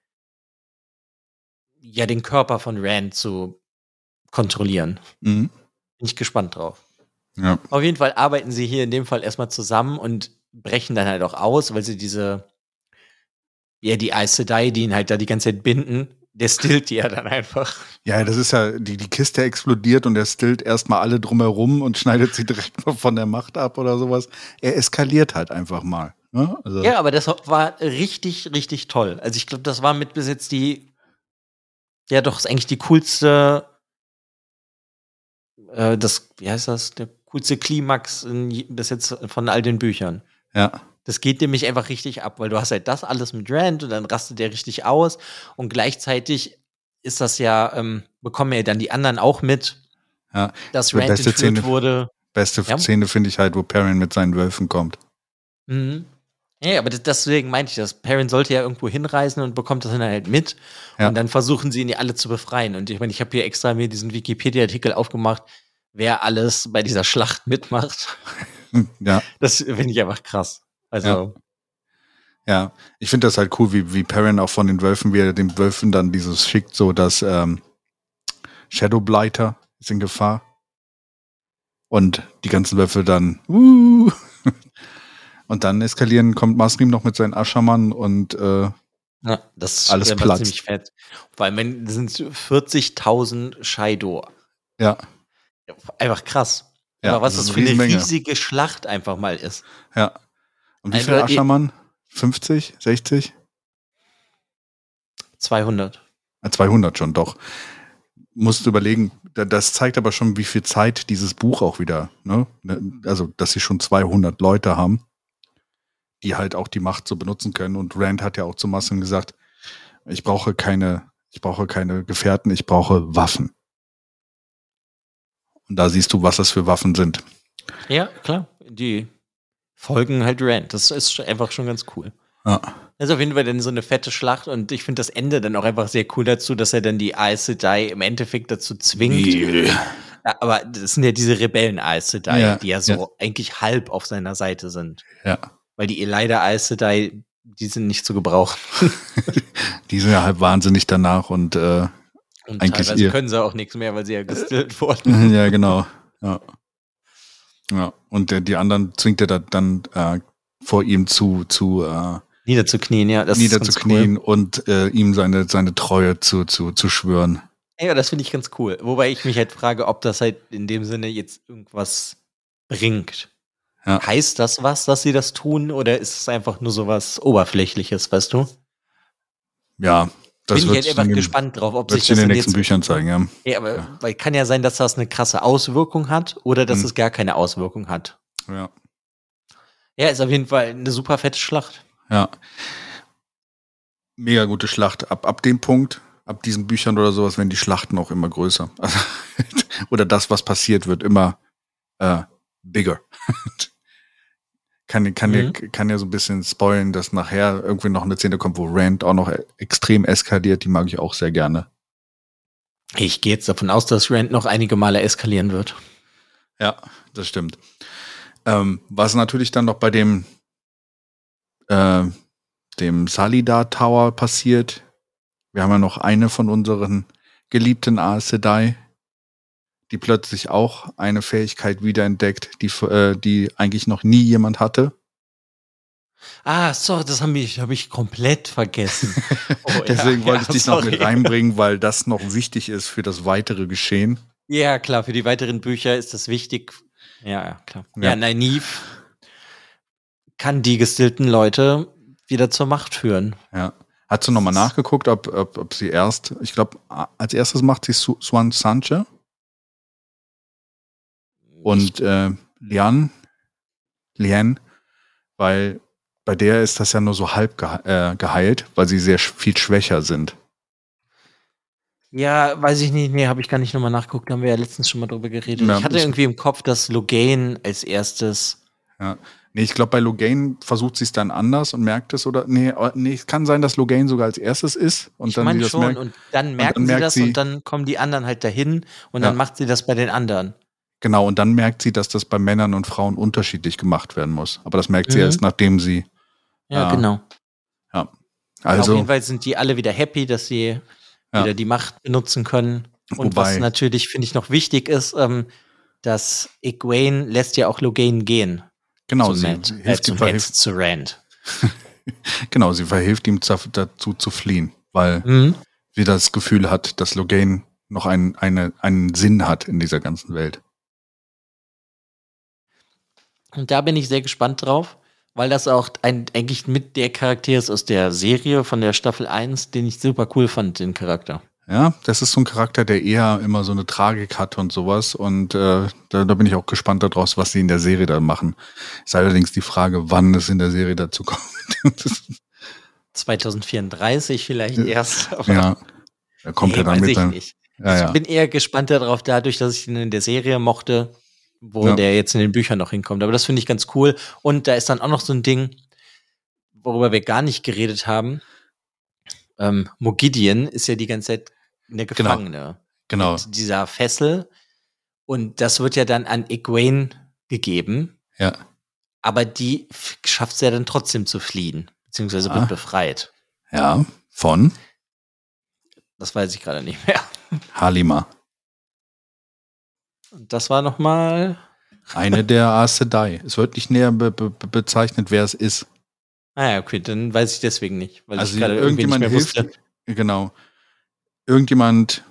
ja, den Körper von Rand zu kontrollieren. Mhm. Bin ich gespannt drauf. Ja. Auf jeden Fall arbeiten sie hier in dem Fall erstmal zusammen und brechen dann halt auch aus, weil sie diese, ja, die Aes Sedai, die ihn halt da die ganze Zeit binden, der stillt die ja dann einfach. Ja, das ist ja, die, die Kiste explodiert und er stillt erstmal alle drumherum und schneidet sie direkt mal von der Macht ab oder sowas. Er eskaliert halt einfach mal. Ne? Also, Ja, aber das war richtig, richtig toll. Also ich glaube, das war mit bis jetzt die, ja doch, ist eigentlich die coolste, äh, das, wie heißt das, der coolste Klimax bis jetzt von all den Büchern. ja. Das geht nämlich einfach richtig ab, weil du hast halt das alles mit Rand und dann rastet der richtig aus und gleichzeitig ist das ja, ähm, bekommen ja dann die anderen auch mit, Ja. dass Die Rand beste Szene- wurde. Beste Ja. Szene finde ich halt, wo Perrin mit seinen Wölfen kommt. Mhm. Ja, aber das, deswegen meinte ich das. Perrin sollte ja irgendwo hinreisen und bekommt das dann halt mit. Ja. Und dann versuchen sie ihn ja alle zu befreien. Und ich meine, ich habe hier extra mir diesen Wikipedia-Artikel aufgemacht, wer alles bei dieser Schlacht mitmacht. Hm, Ja, Das finde ich einfach krass. Also, ja. Ich finde das halt cool, wie, wie Perrin auch von den Wölfen, wie er den Wölfen dann dieses schickt, so dass ähm, Shadowblighter ist in Gefahr. Und die ganzen Wölfe dann, uh, und dann eskalieren, kommt Masrim noch mit seinen Aschermann und äh, Ja, das Alles ist platzt. ziemlich fett. Vor allem, wenn sind 40.000 Shaido. Ja, Einfach krass. Ja, Aber was das das für eine riesige Schlacht einfach mal ist. ja. Und wie Also viel Aschermann? 50, 60? 200. Ah, 200 schon, doch. Musst du überlegen, da- das zeigt aber schon, wie viel Zeit dieses Buch auch wieder, ne? Also, dass sie schon 200 Leute haben, die halt auch die Macht so benutzen können. Und Rand hat ja auch zu Masken gesagt, ich brauche keine, ich brauche keine Gefährten, ich brauche Waffen. Und da siehst du, was das für Waffen sind. Ja, klar. Die folgen halt Rand. Das ist einfach schon ganz cool. Ja, Das ist auf jeden Fall dann so eine fette Schlacht und ich finde das Ende dann auch einfach sehr cool dazu, dass er dann die Aes Sedai im Endeffekt dazu zwingt. Ja, aber das sind ja diese Rebellen Aes Sedai, Ja, die ja so ja. eigentlich halb auf seiner Seite sind. ja. Weil die Elida Aes Sedai, die sind nicht zu gebrauchen. Die sind ja halb wahnsinnig danach und äh, Und Eigentlich teilweise ihr- können sie auch nichts mehr, weil sie ja gestillt wurden. ja, genau. Ja. ja. Und der, die anderen zwingt er da dann äh, vor ihm zu, zu äh, Niederzuknien, ja. Das niederzuknien und äh, ihm seine, seine Treue zu, zu, zu schwören. Cool. Ja, das finde ich ganz cool. Wobei ich mich halt frage, ob das halt in dem Sinne jetzt irgendwas bringt. Ja. Heißt das was, dass sie das tun, oder ist es einfach nur so was Oberflächliches, weißt du? Ja, das Bin ich halt einfach gespannt drauf, ob sich sich in das den nächsten jetzt Büchern zeigen, ja. Ja, aber Ja. weil kann ja sein, dass das eine krasse Auswirkung hat oder dass Mhm. es gar keine Auswirkung hat. ja. Ja, ist auf jeden Fall eine super fette Schlacht. Ja. Mega gute Schlacht. Ab, ab dem Punkt, ab diesen Büchern oder sowas, werden die Schlachten auch immer größer. Also, oder das, was passiert, wird immer äh, bigger. kann, kann, Mhm. ja, kann ja so ein bisschen spoilen, dass nachher irgendwie noch eine Szene kommt, wo Rand auch noch extrem eskaliert. Die mag ich auch sehr gerne. Ich gehe jetzt davon aus, dass Rand noch einige Male eskalieren wird. Ja, das stimmt. Ähm, was natürlich dann noch bei dem, äh, dem Salida Tower passiert. Wir haben ja noch eine von unseren geliebten Aes Sedai, die plötzlich auch eine Fähigkeit wiederentdeckt, die, äh, die eigentlich noch nie jemand hatte. Ah, sorry, das habe ich, hab ich komplett vergessen. Oh, ja, Deswegen wollte ja, ich dich noch sorry. mit reinbringen, weil das noch wichtig ist für das weitere Geschehen. Ja, klar, für die weiteren Bücher ist das wichtig. Ja, ja, klar. Ja. Ja, Nynaeve kann die gestillten Leute wieder zur Macht führen. Ja. Hast du nochmal nachgeguckt, ob, ob, ob sie erst, ich glaube, als erstes macht sie Su Swan Sanche und äh, Lian, Lian, weil bei der ist das ja nur so halb gehe äh, geheilt, weil sie sehr viel schwächer sind. Ja, weiß ich nicht. Nee, habe ich gar nicht nochmal nachgeguckt. Haben wir ja letztens schon mal drüber geredet. Ja, ich hatte irgendwie im Kopf, dass Loghain als erstes. Nee, ich glaube, bei Loghain versucht sie es dann anders und merkt es oder nee, äh, nee, es kann sein, dass Loghain sogar als erstes ist und ich dann meine sie das schon. merkt. Und dann merken merkt sie das sie- und dann kommen die anderen halt dahin und Ja. dann macht sie das bei den anderen. Genau, und dann merkt sie, dass das bei Männern und Frauen unterschiedlich gemacht werden muss. Aber das merkt sie Mhm. erst, nachdem sie. Ja, Ja. genau. Auf Also, jeden Fall sind die alle wieder happy, dass sie Ja. wieder die Macht benutzen können. Und was Wobei- natürlich, finde ich, noch wichtig ist, ähm, dass Egwene lässt ja auch Loghain gehen. genau, zu sie Matt, äh, hilft zu, ihm, verhilft, zu Rand. genau, sie verhilft ihm dazu zu fliehen, weil Mhm. sie das Gefühl hat, dass Loghain noch einen, eine, einen Sinn hat in dieser ganzen Welt. Und da bin ich sehr gespannt drauf, weil das auch ein, eigentlich mit der Charakter ist aus der Serie von der Staffel 1, den ich super cool fand, den Charakter. Ja, das ist so ein Charakter, der eher immer so eine Tragik hat und sowas. Und äh, da, da bin ich auch gespannt daraus, was sie in der Serie dann machen. Ist allerdings die Frage, wann es in der Serie dazu kommt. Das- 2034 vielleicht erst. Aber ja, da kommt nee, er dann mit ich seinem. nicht. Ja, ich ja. bin eher gespannt darauf, dadurch, dass ich ihn in der Serie mochte, wo Ja. der jetzt in den Büchern noch hinkommt. Aber das finde ich ganz cool. Und da ist dann auch noch so ein Ding, worüber wir gar nicht geredet haben. Ähm, Mogideon ist ja die ganze Zeit eine Genau. Gefangene. Genau. Mit dieser Fessel. Und das wird ja dann an Egwene gegeben. Ja. Aber die schafft es ja dann trotzdem zu fliehen. Beziehungsweise wird Ah. befreit. Ja, von Das weiß ich gerade nicht mehr. Halima. Und das war noch mal Eine der Aes Sedai. Es wird nicht näher be be bezeichnet, wer es ist. Ah ja, okay, dann weiß ich deswegen nicht. Weil also ich gerade irgendjemand hilft. wusste. Genau. Irgendjemand,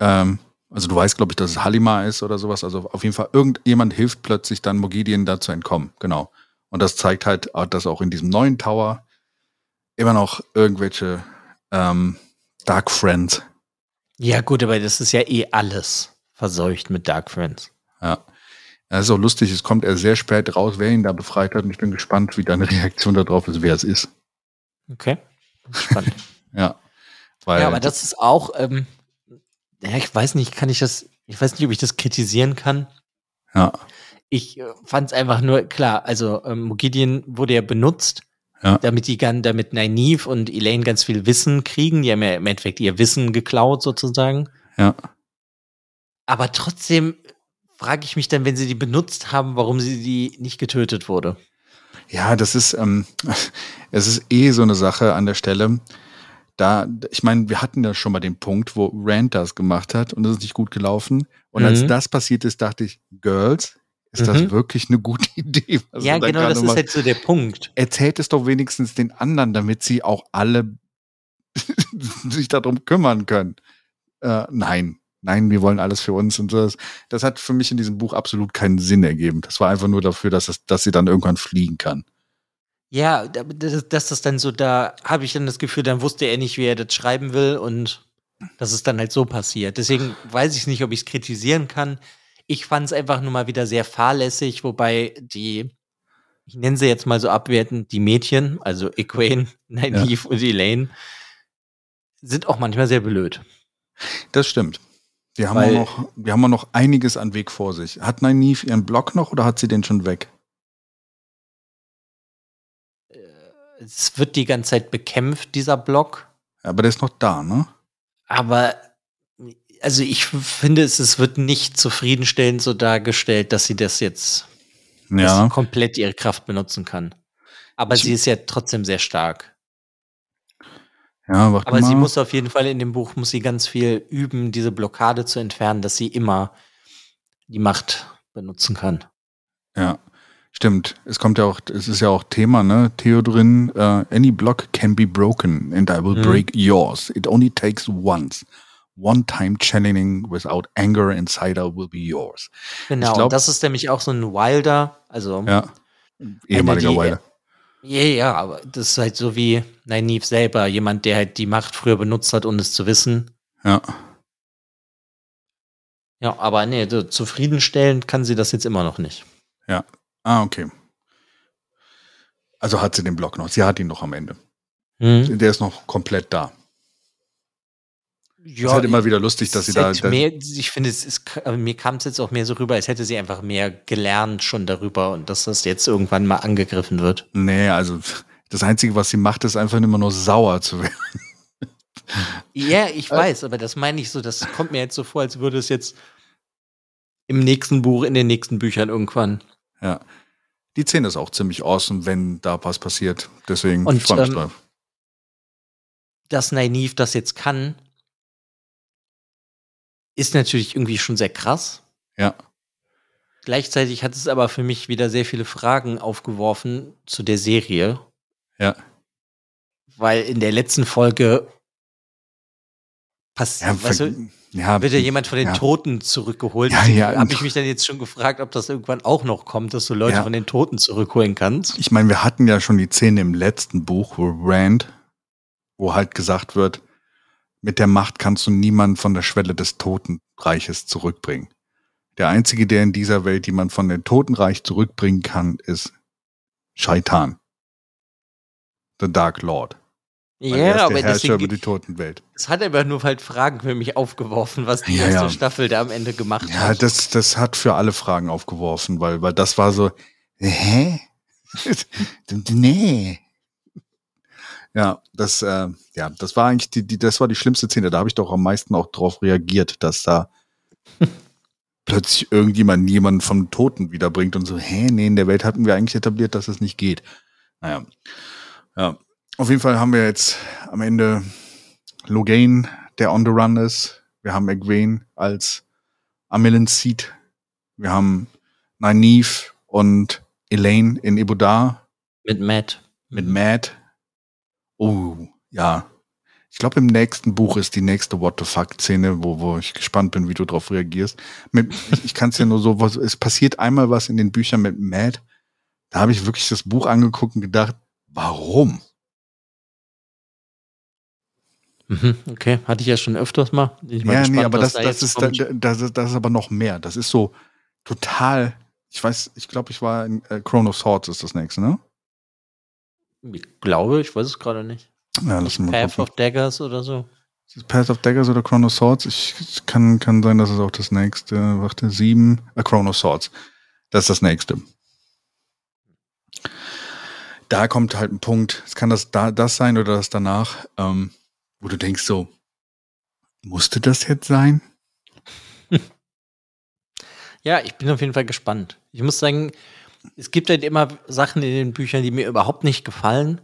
ähm, also du weißt, glaube ich, dass es Halima ist oder sowas. Also auf jeden Fall, irgendjemand hilft plötzlich dann Mogidien da zu entkommen. Genau. Und das zeigt halt, dass auch in diesem neuen Tower immer noch irgendwelche ähm, Dark Friends. Ja, gut, aber das ist ja eh alles verseucht mit Dark Friends. Ja. Das ist auch lustig, es kommt erst sehr spät raus, wer ihn da befreit hat. Und ich bin gespannt, wie deine Reaktion darauf ist, wer es ist. Okay. Spannend. Ja. Weil, ja, aber das ist auch, ähm, ja, ich weiß nicht, kann ich das, ich weiß nicht, ob ich das kritisieren kann. ja, Ich äh, fand es einfach nur, klar, also ähm, Mogideon wurde ja benutzt, Ja. damit die gan- damit Nynaeve und Elaine ganz viel Wissen kriegen. Die haben ja im Endeffekt ihr Wissen geklaut sozusagen. ja. Aber trotzdem frage ich mich dann, wenn sie die benutzt haben, warum sie die nicht getötet wurde. Ja, das ist, ähm, es ist eh so eine Sache an der Stelle. Da, ich meine, wir hatten ja schon mal den Punkt, wo Rand das gemacht hat und das ist nicht gut gelaufen. Und als Mhm. das passiert ist, dachte ich, Girls, ist das Mhm. wirklich eine gute Idee? was ja, genau, das ist macht? halt so der Punkt. Erzählt es doch wenigstens den anderen, damit sie auch alle sich darum kümmern können. Äh, nein, nein, wir wollen alles für uns und so. Das, das hat für mich in diesem Buch absolut keinen Sinn ergeben. Das war einfach nur dafür, dass, es, dass sie dann irgendwann fliegen kann. Ja, da- dass das dann so, da habe ich dann das Gefühl, dann wusste er nicht, wie er das schreiben will und das ist dann halt so passiert. Deswegen weiß ich nicht, ob ich es kritisieren kann. Ich fand es einfach nur mal wieder sehr fahrlässig, wobei die, ich nenne sie jetzt mal so abwertend, die Mädchen, also Egwene, Nynaeve und Elaine, sind auch manchmal sehr blöd. Das stimmt. Wir haben, Weil- auch noch, wir haben noch einiges an Weg vor sich. Hat Nynaeve ihren Blog noch oder hat sie den schon weg? Es wird die ganze Zeit bekämpft, dieser Block. Aber der ist noch da, ne? Aber also ich finde, es, es wird nicht zufriedenstellend so dargestellt, dass sie das jetzt dass sie komplett ihre Kraft benutzen kann. Aber Ich- sie ist ja trotzdem sehr stark. Ja, Aber mal. sie muss auf jeden Fall in dem Buch muss sie ganz viel üben, diese Blockade zu entfernen, dass sie immer die Macht benutzen kann. Ja, stimmt. Es kommt ja auch, es ist ja auch Thema, ne? Theodrin, uh, any block can be broken and I will Mhm. break yours. It only takes once. One time challenging without anger inside her will be yours. Genau, glaub- das ist nämlich auch so ein Wilder, also Ja. Ehemaliger die- Wilder. Ja, ja, aber das ist halt so wie Nynaeve selber, jemand, der halt die Macht früher benutzt hat, ohne es zu wissen. Ja. Ja, aber nee, zufriedenstellend kann sie das jetzt immer noch nicht. Ah, okay. Also hat sie den Block noch. Sie hat ihn noch am Ende. Hm? Der ist noch komplett da. Ja, ist halt immer wieder lustig, dass sie da. halt da mehr, ich finde, es ist, mir kam es jetzt auch mehr so rüber, als hätte sie einfach mehr gelernt schon darüber und dass das jetzt irgendwann mal angegriffen wird. nee, also das Einzige, was sie macht, ist einfach immer nur sauer zu werden. Ja, ich Äh. weiß, aber das meine ich so, das kommt mir jetzt so vor, als würde es jetzt im nächsten Buch, in den nächsten Büchern irgendwann. Ja. Die Szene ist auch ziemlich awesome, wenn da was passiert. Deswegen Und, ich freue mich ähm, drauf. Dass Nynaeve das jetzt kann, ist natürlich irgendwie schon sehr krass. Ja. Gleichzeitig hat es aber für mich wieder sehr viele Fragen aufgeworfen zu der Serie. Ja. Weil in der letzten Folge Ja, passiert, weißt ver- du, ja, wird ja jemand von den ja. Toten zurückgeholt. Ja, ja, Habe ich mich dann jetzt schon gefragt, ob das irgendwann auch noch kommt, dass du Leute Ja. von den Toten zurückholen kannst. Ich meine, wir hatten ja schon die Szene im letzten Buch, wo Rand, wo halt gesagt wird, mit der Macht kannst du niemanden von der Schwelle des Totenreiches zurückbringen. Der einzige, der in dieser Welt jemand von dem Totenreich zurückbringen kann, ist Shaitan. The Dark Lord. Ja, der aber Herrscher deswegen, über die Totenwelt. es hat einfach nur halt Fragen für mich aufgeworfen, was die Ja, erste ja. Staffel da am Ende gemacht Ja, hat. das, das hat für alle Fragen aufgeworfen, weil, weil das war so, hä? nee. Ja, das, äh, ja, das war eigentlich die, die, das war die schlimmste Szene. Da habe ich doch am meisten auch drauf reagiert, dass da plötzlich irgendjemand jemanden vom Toten wiederbringt und so, hä, nee, in der Welt hatten wir eigentlich etabliert, dass es nicht geht. Naja. Ja. Auf jeden Fall haben wir jetzt am Ende Logain, der on the run ist. Wir haben Egwene als Amelin Seed. Wir haben Nynaeve und Elaine in Ibudar. Mit Matt. mit. Matt. Oh, ja. Ich glaube, im nächsten Buch ist die nächste What the fuck-Szene, wo, wo ich gespannt bin, wie du darauf reagierst. Mit, ich ich kann es ja nur so, was, es passiert einmal was in den Büchern mit Matt. Da habe ich wirklich das Buch angeguckt und gedacht, warum? Mhm, okay, hatte ich ja schon öfters mal. Ich Ja, gespannt, nee, aber das, da das, ist, das, ist, das ist aber noch mehr. Das ist so total, ich weiß, ich glaube, ich war in äh, Chrono Swords ist das nächste, ne? Ich glaube, ich weiß es gerade nicht. Ja, lass mal Path of Daggers oder so. Path of Daggers oder Chrono Swords? Ich, kann, kann sein, dass es auch das nächste, warte, sieben, äh, Chrono Swords. Das ist das nächste. Da kommt halt ein Punkt, es kann das da, das sein oder das danach, ähm, wo du denkst so, musste das jetzt sein? Ja, ich bin auf jeden Fall gespannt. Ich muss sagen, es gibt halt immer Sachen in den Büchern, die mir überhaupt nicht gefallen.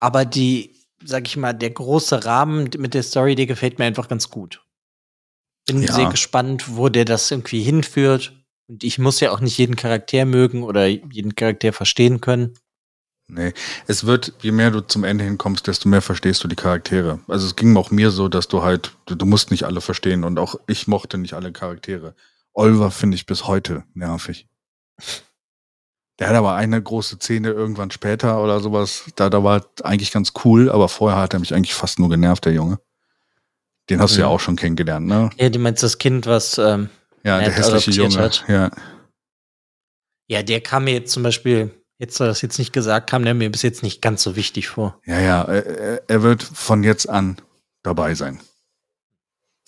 Aber die, sag ich mal, der große Rahmen mit der Story, der gefällt mir einfach ganz gut. Bin Ja. sehr gespannt, wo der das irgendwie hinführt. Und ich muss ja auch nicht jeden Charakter mögen oder jeden Charakter verstehen können. Nee, es wird, je mehr du zum Ende hinkommst, desto mehr verstehst du die Charaktere. Also es ging auch mir so, dass du halt, du, du musst nicht alle verstehen und auch ich mochte nicht alle Charaktere. Oliver finde ich bis heute nervig. Der hat aber eine große Szene irgendwann später oder sowas, da, da war eigentlich ganz cool, aber vorher hat er mich eigentlich fast nur genervt, der Junge. Den hast du ja auch schon kennengelernt, ne? Ja, du meinst das Kind, was, ähm, Ja, der hässliche Junge. hat. Ja. ja, der kam mir jetzt zum Beispiel, jetzt soll das jetzt nicht gesagt, kam der mir bis jetzt nicht ganz so wichtig vor. Ja, ja, er, er wird von jetzt an dabei sein.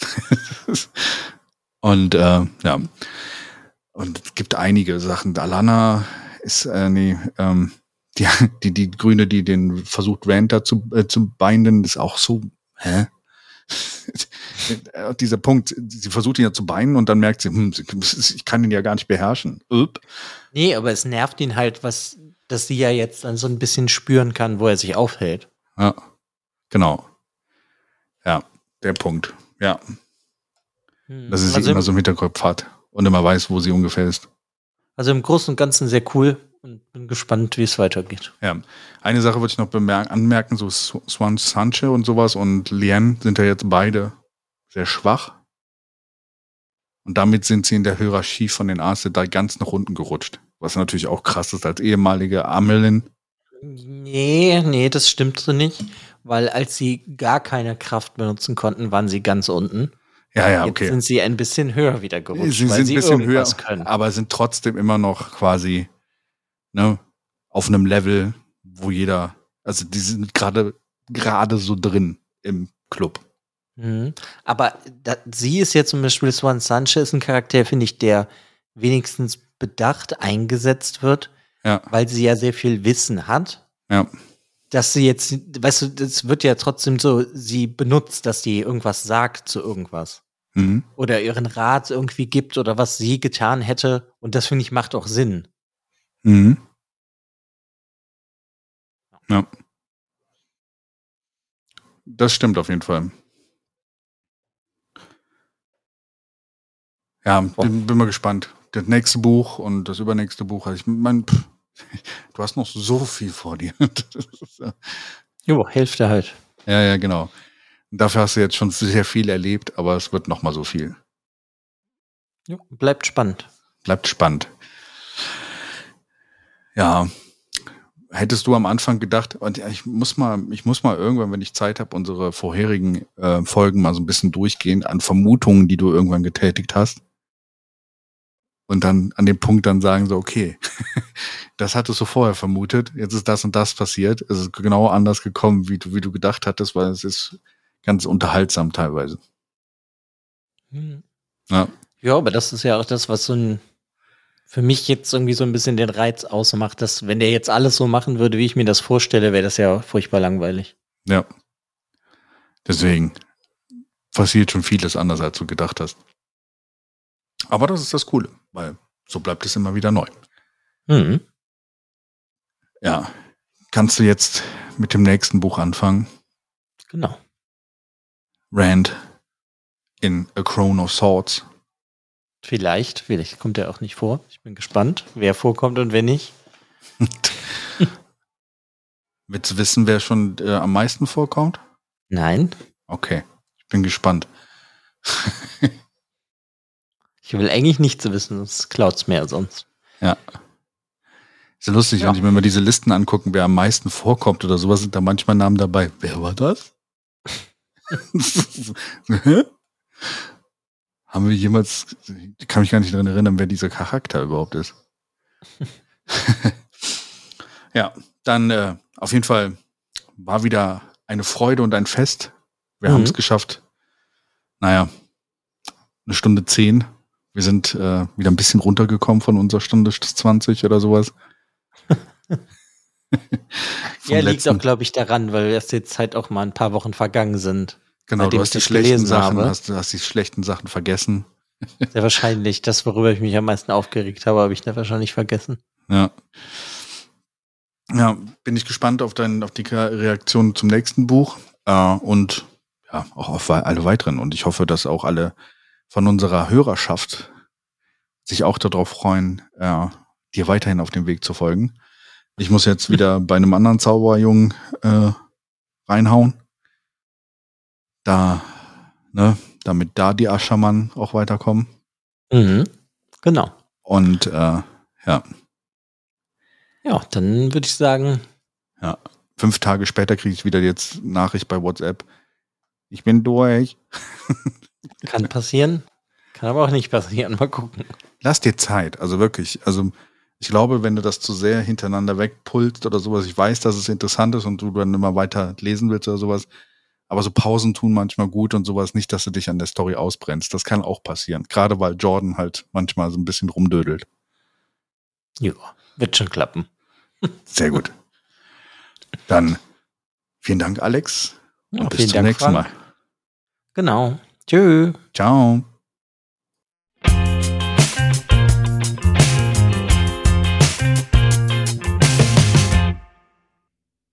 und äh, ja, und es gibt einige Sachen. Alana ist, äh, nee, ähm, die, die, die Grüne, die den versucht, Rand da zu, äh, zu binden, ist auch so, hä? Dieser Punkt, sie versucht ihn ja zu beinen und dann merkt sie, hm, ich kann ihn ja gar nicht beherrschen. Upp. Nee, aber es nervt ihn halt, was, dass sie ja jetzt dann so ein bisschen spüren kann, wo er sich aufhält. Ja, genau. Ja, der Punkt. Ja. Hm. dass sie also, sie immer so im Hinterkopf hat und immer weiß, wo sie ungefähr ist. Also im Großen und Ganzen sehr cool und bin gespannt, wie es weitergeht. Ja. Eine Sache würde ich noch anmerken, so Sw- Swan Sanche und sowas und Lien sind ja jetzt beide sehr schwach. Und damit sind sie in der Hierarchie von den Aes Sedai ganz nach unten gerutscht. Was natürlich auch krass ist als ehemalige Amelin. Nee, nee, das stimmt so nicht, weil als sie gar keine Kraft benutzen konnten, waren sie ganz unten. Ja, ja, Jetzt okay. sind sie ein bisschen höher wieder gerutscht, sie weil sind sie ein bisschen höher, können. aber sind trotzdem immer noch quasi ne, auf einem Level, wo jeder, also die sind gerade gerade so drin im Club. Mhm. Aber da, sie ist jetzt zum Beispiel Swan Sanchez ist ein Charakter, finde ich, der wenigstens bedacht eingesetzt wird, Ja, weil sie ja sehr viel Wissen hat. ja, Dass sie jetzt, weißt du, das wird ja trotzdem so, sie benutzt, dass sie irgendwas sagt zu irgendwas. mhm. Oder ihren Rat irgendwie gibt oder was sie getan hätte. Und das finde ich macht auch Sinn. Mhm. Ja. Das stimmt auf jeden Fall. Ja, bin, bin mal gespannt. Das nächste Buch und das übernächste Buch. Also ich mein, pff, du hast noch so viel vor dir. Jo, Hälfte halt. ja, ja, genau. Dafür hast du jetzt schon sehr viel erlebt, aber es wird noch mal so viel. Jo, bleibt spannend. Bleibt spannend. Ja. Hättest du am Anfang gedacht, und ich muss mal, ich muss mal irgendwann, wenn ich Zeit habe, unsere vorherigen äh, Folgen mal so ein bisschen durchgehen an Vermutungen, die du irgendwann getätigt hast. Und dann an dem Punkt dann sagen so, okay, das hattest du vorher vermutet, jetzt ist das und das passiert. Es ist genau anders gekommen, wie du, wie du gedacht hattest, weil es ist ganz unterhaltsam teilweise. Hm. Ja. Ja, aber das ist ja auch das, was so ein für mich jetzt irgendwie so ein bisschen den Reiz ausmacht, dass wenn der jetzt alles so machen würde, wie ich mir das vorstelle, wäre das ja furchtbar langweilig. Ja. Deswegen passiert schon vieles anders, als du gedacht hast. Aber das ist das Coole, weil so bleibt es immer wieder neu. Mhm. Ja. Kannst du jetzt mit dem nächsten Buch anfangen? Genau. Rand in A Crown of Swords. Vielleicht, vielleicht kommt er auch nicht vor. Ich bin gespannt, wer vorkommt und wer nicht. Willst du wissen, wer schon äh, am meisten vorkommt? Nein. Okay, ich bin gespannt. ich will eigentlich nichts wissen, das klaut's mehr sonst. Ja. Ist ja lustig, ja. wenn ich mir mal diese Listen angucken, wer am meisten vorkommt oder sowas, sind da manchmal Namen dabei. Wer war das? Haben wir jemals, ich kann mich gar nicht daran erinnern, wer dieser Charakter überhaupt ist. ja, dann äh, auf jeden Fall war wieder eine Freude und ein Fest. Wir mhm. haben es geschafft. Naja, eine Stunde zehn. Wir sind äh, wieder ein bisschen runtergekommen von unserer Stunde 20 oder sowas. ja, liegt auch, glaube ich, daran, weil erst jetzt halt auch mal ein paar Wochen vergangen sind. Genau, du hast die schlechten Sachen, hast, hast die schlechten Sachen vergessen. Sehr wahrscheinlich. Das, worüber ich mich am meisten aufgeregt habe, habe ich da wahrscheinlich vergessen. Ja. Ja, bin ich gespannt auf, dein, auf die Reaktion zum nächsten Buch äh, und ja, auch auf alle weiteren. Und ich hoffe, dass auch alle von unserer Hörerschaft sich auch darauf freuen, äh, dir weiterhin auf dem Weg zu folgen. Ich muss jetzt wieder bei einem anderen Zauberjungen äh, reinhauen. Da, ne, damit da die Aschermann auch weiterkommen. Mhm, genau. Und äh, ja. Ja, dann würde ich sagen. Ja, fünf Tage später kriege ich wieder jetzt Nachricht bei WhatsApp. Ich bin durch. Kann passieren. Kann aber auch nicht passieren. Mal gucken. Lass dir Zeit. Also wirklich. Also ich glaube, wenn du das zu sehr hintereinander wegpulst oder sowas, ich weiß, dass es interessant ist und du dann immer weiter lesen willst oder sowas, aber so Pausen tun manchmal gut und sowas nicht, dass du dich an der Story ausbrennst. Das kann auch passieren. Gerade weil Jordan halt manchmal so ein bisschen rumdödelt. Ja, wird schon klappen. Sehr gut. Dann vielen Dank, Alex. Und ja, bis zum Dank, nächsten Mal. Genau. Tschö. Ciao.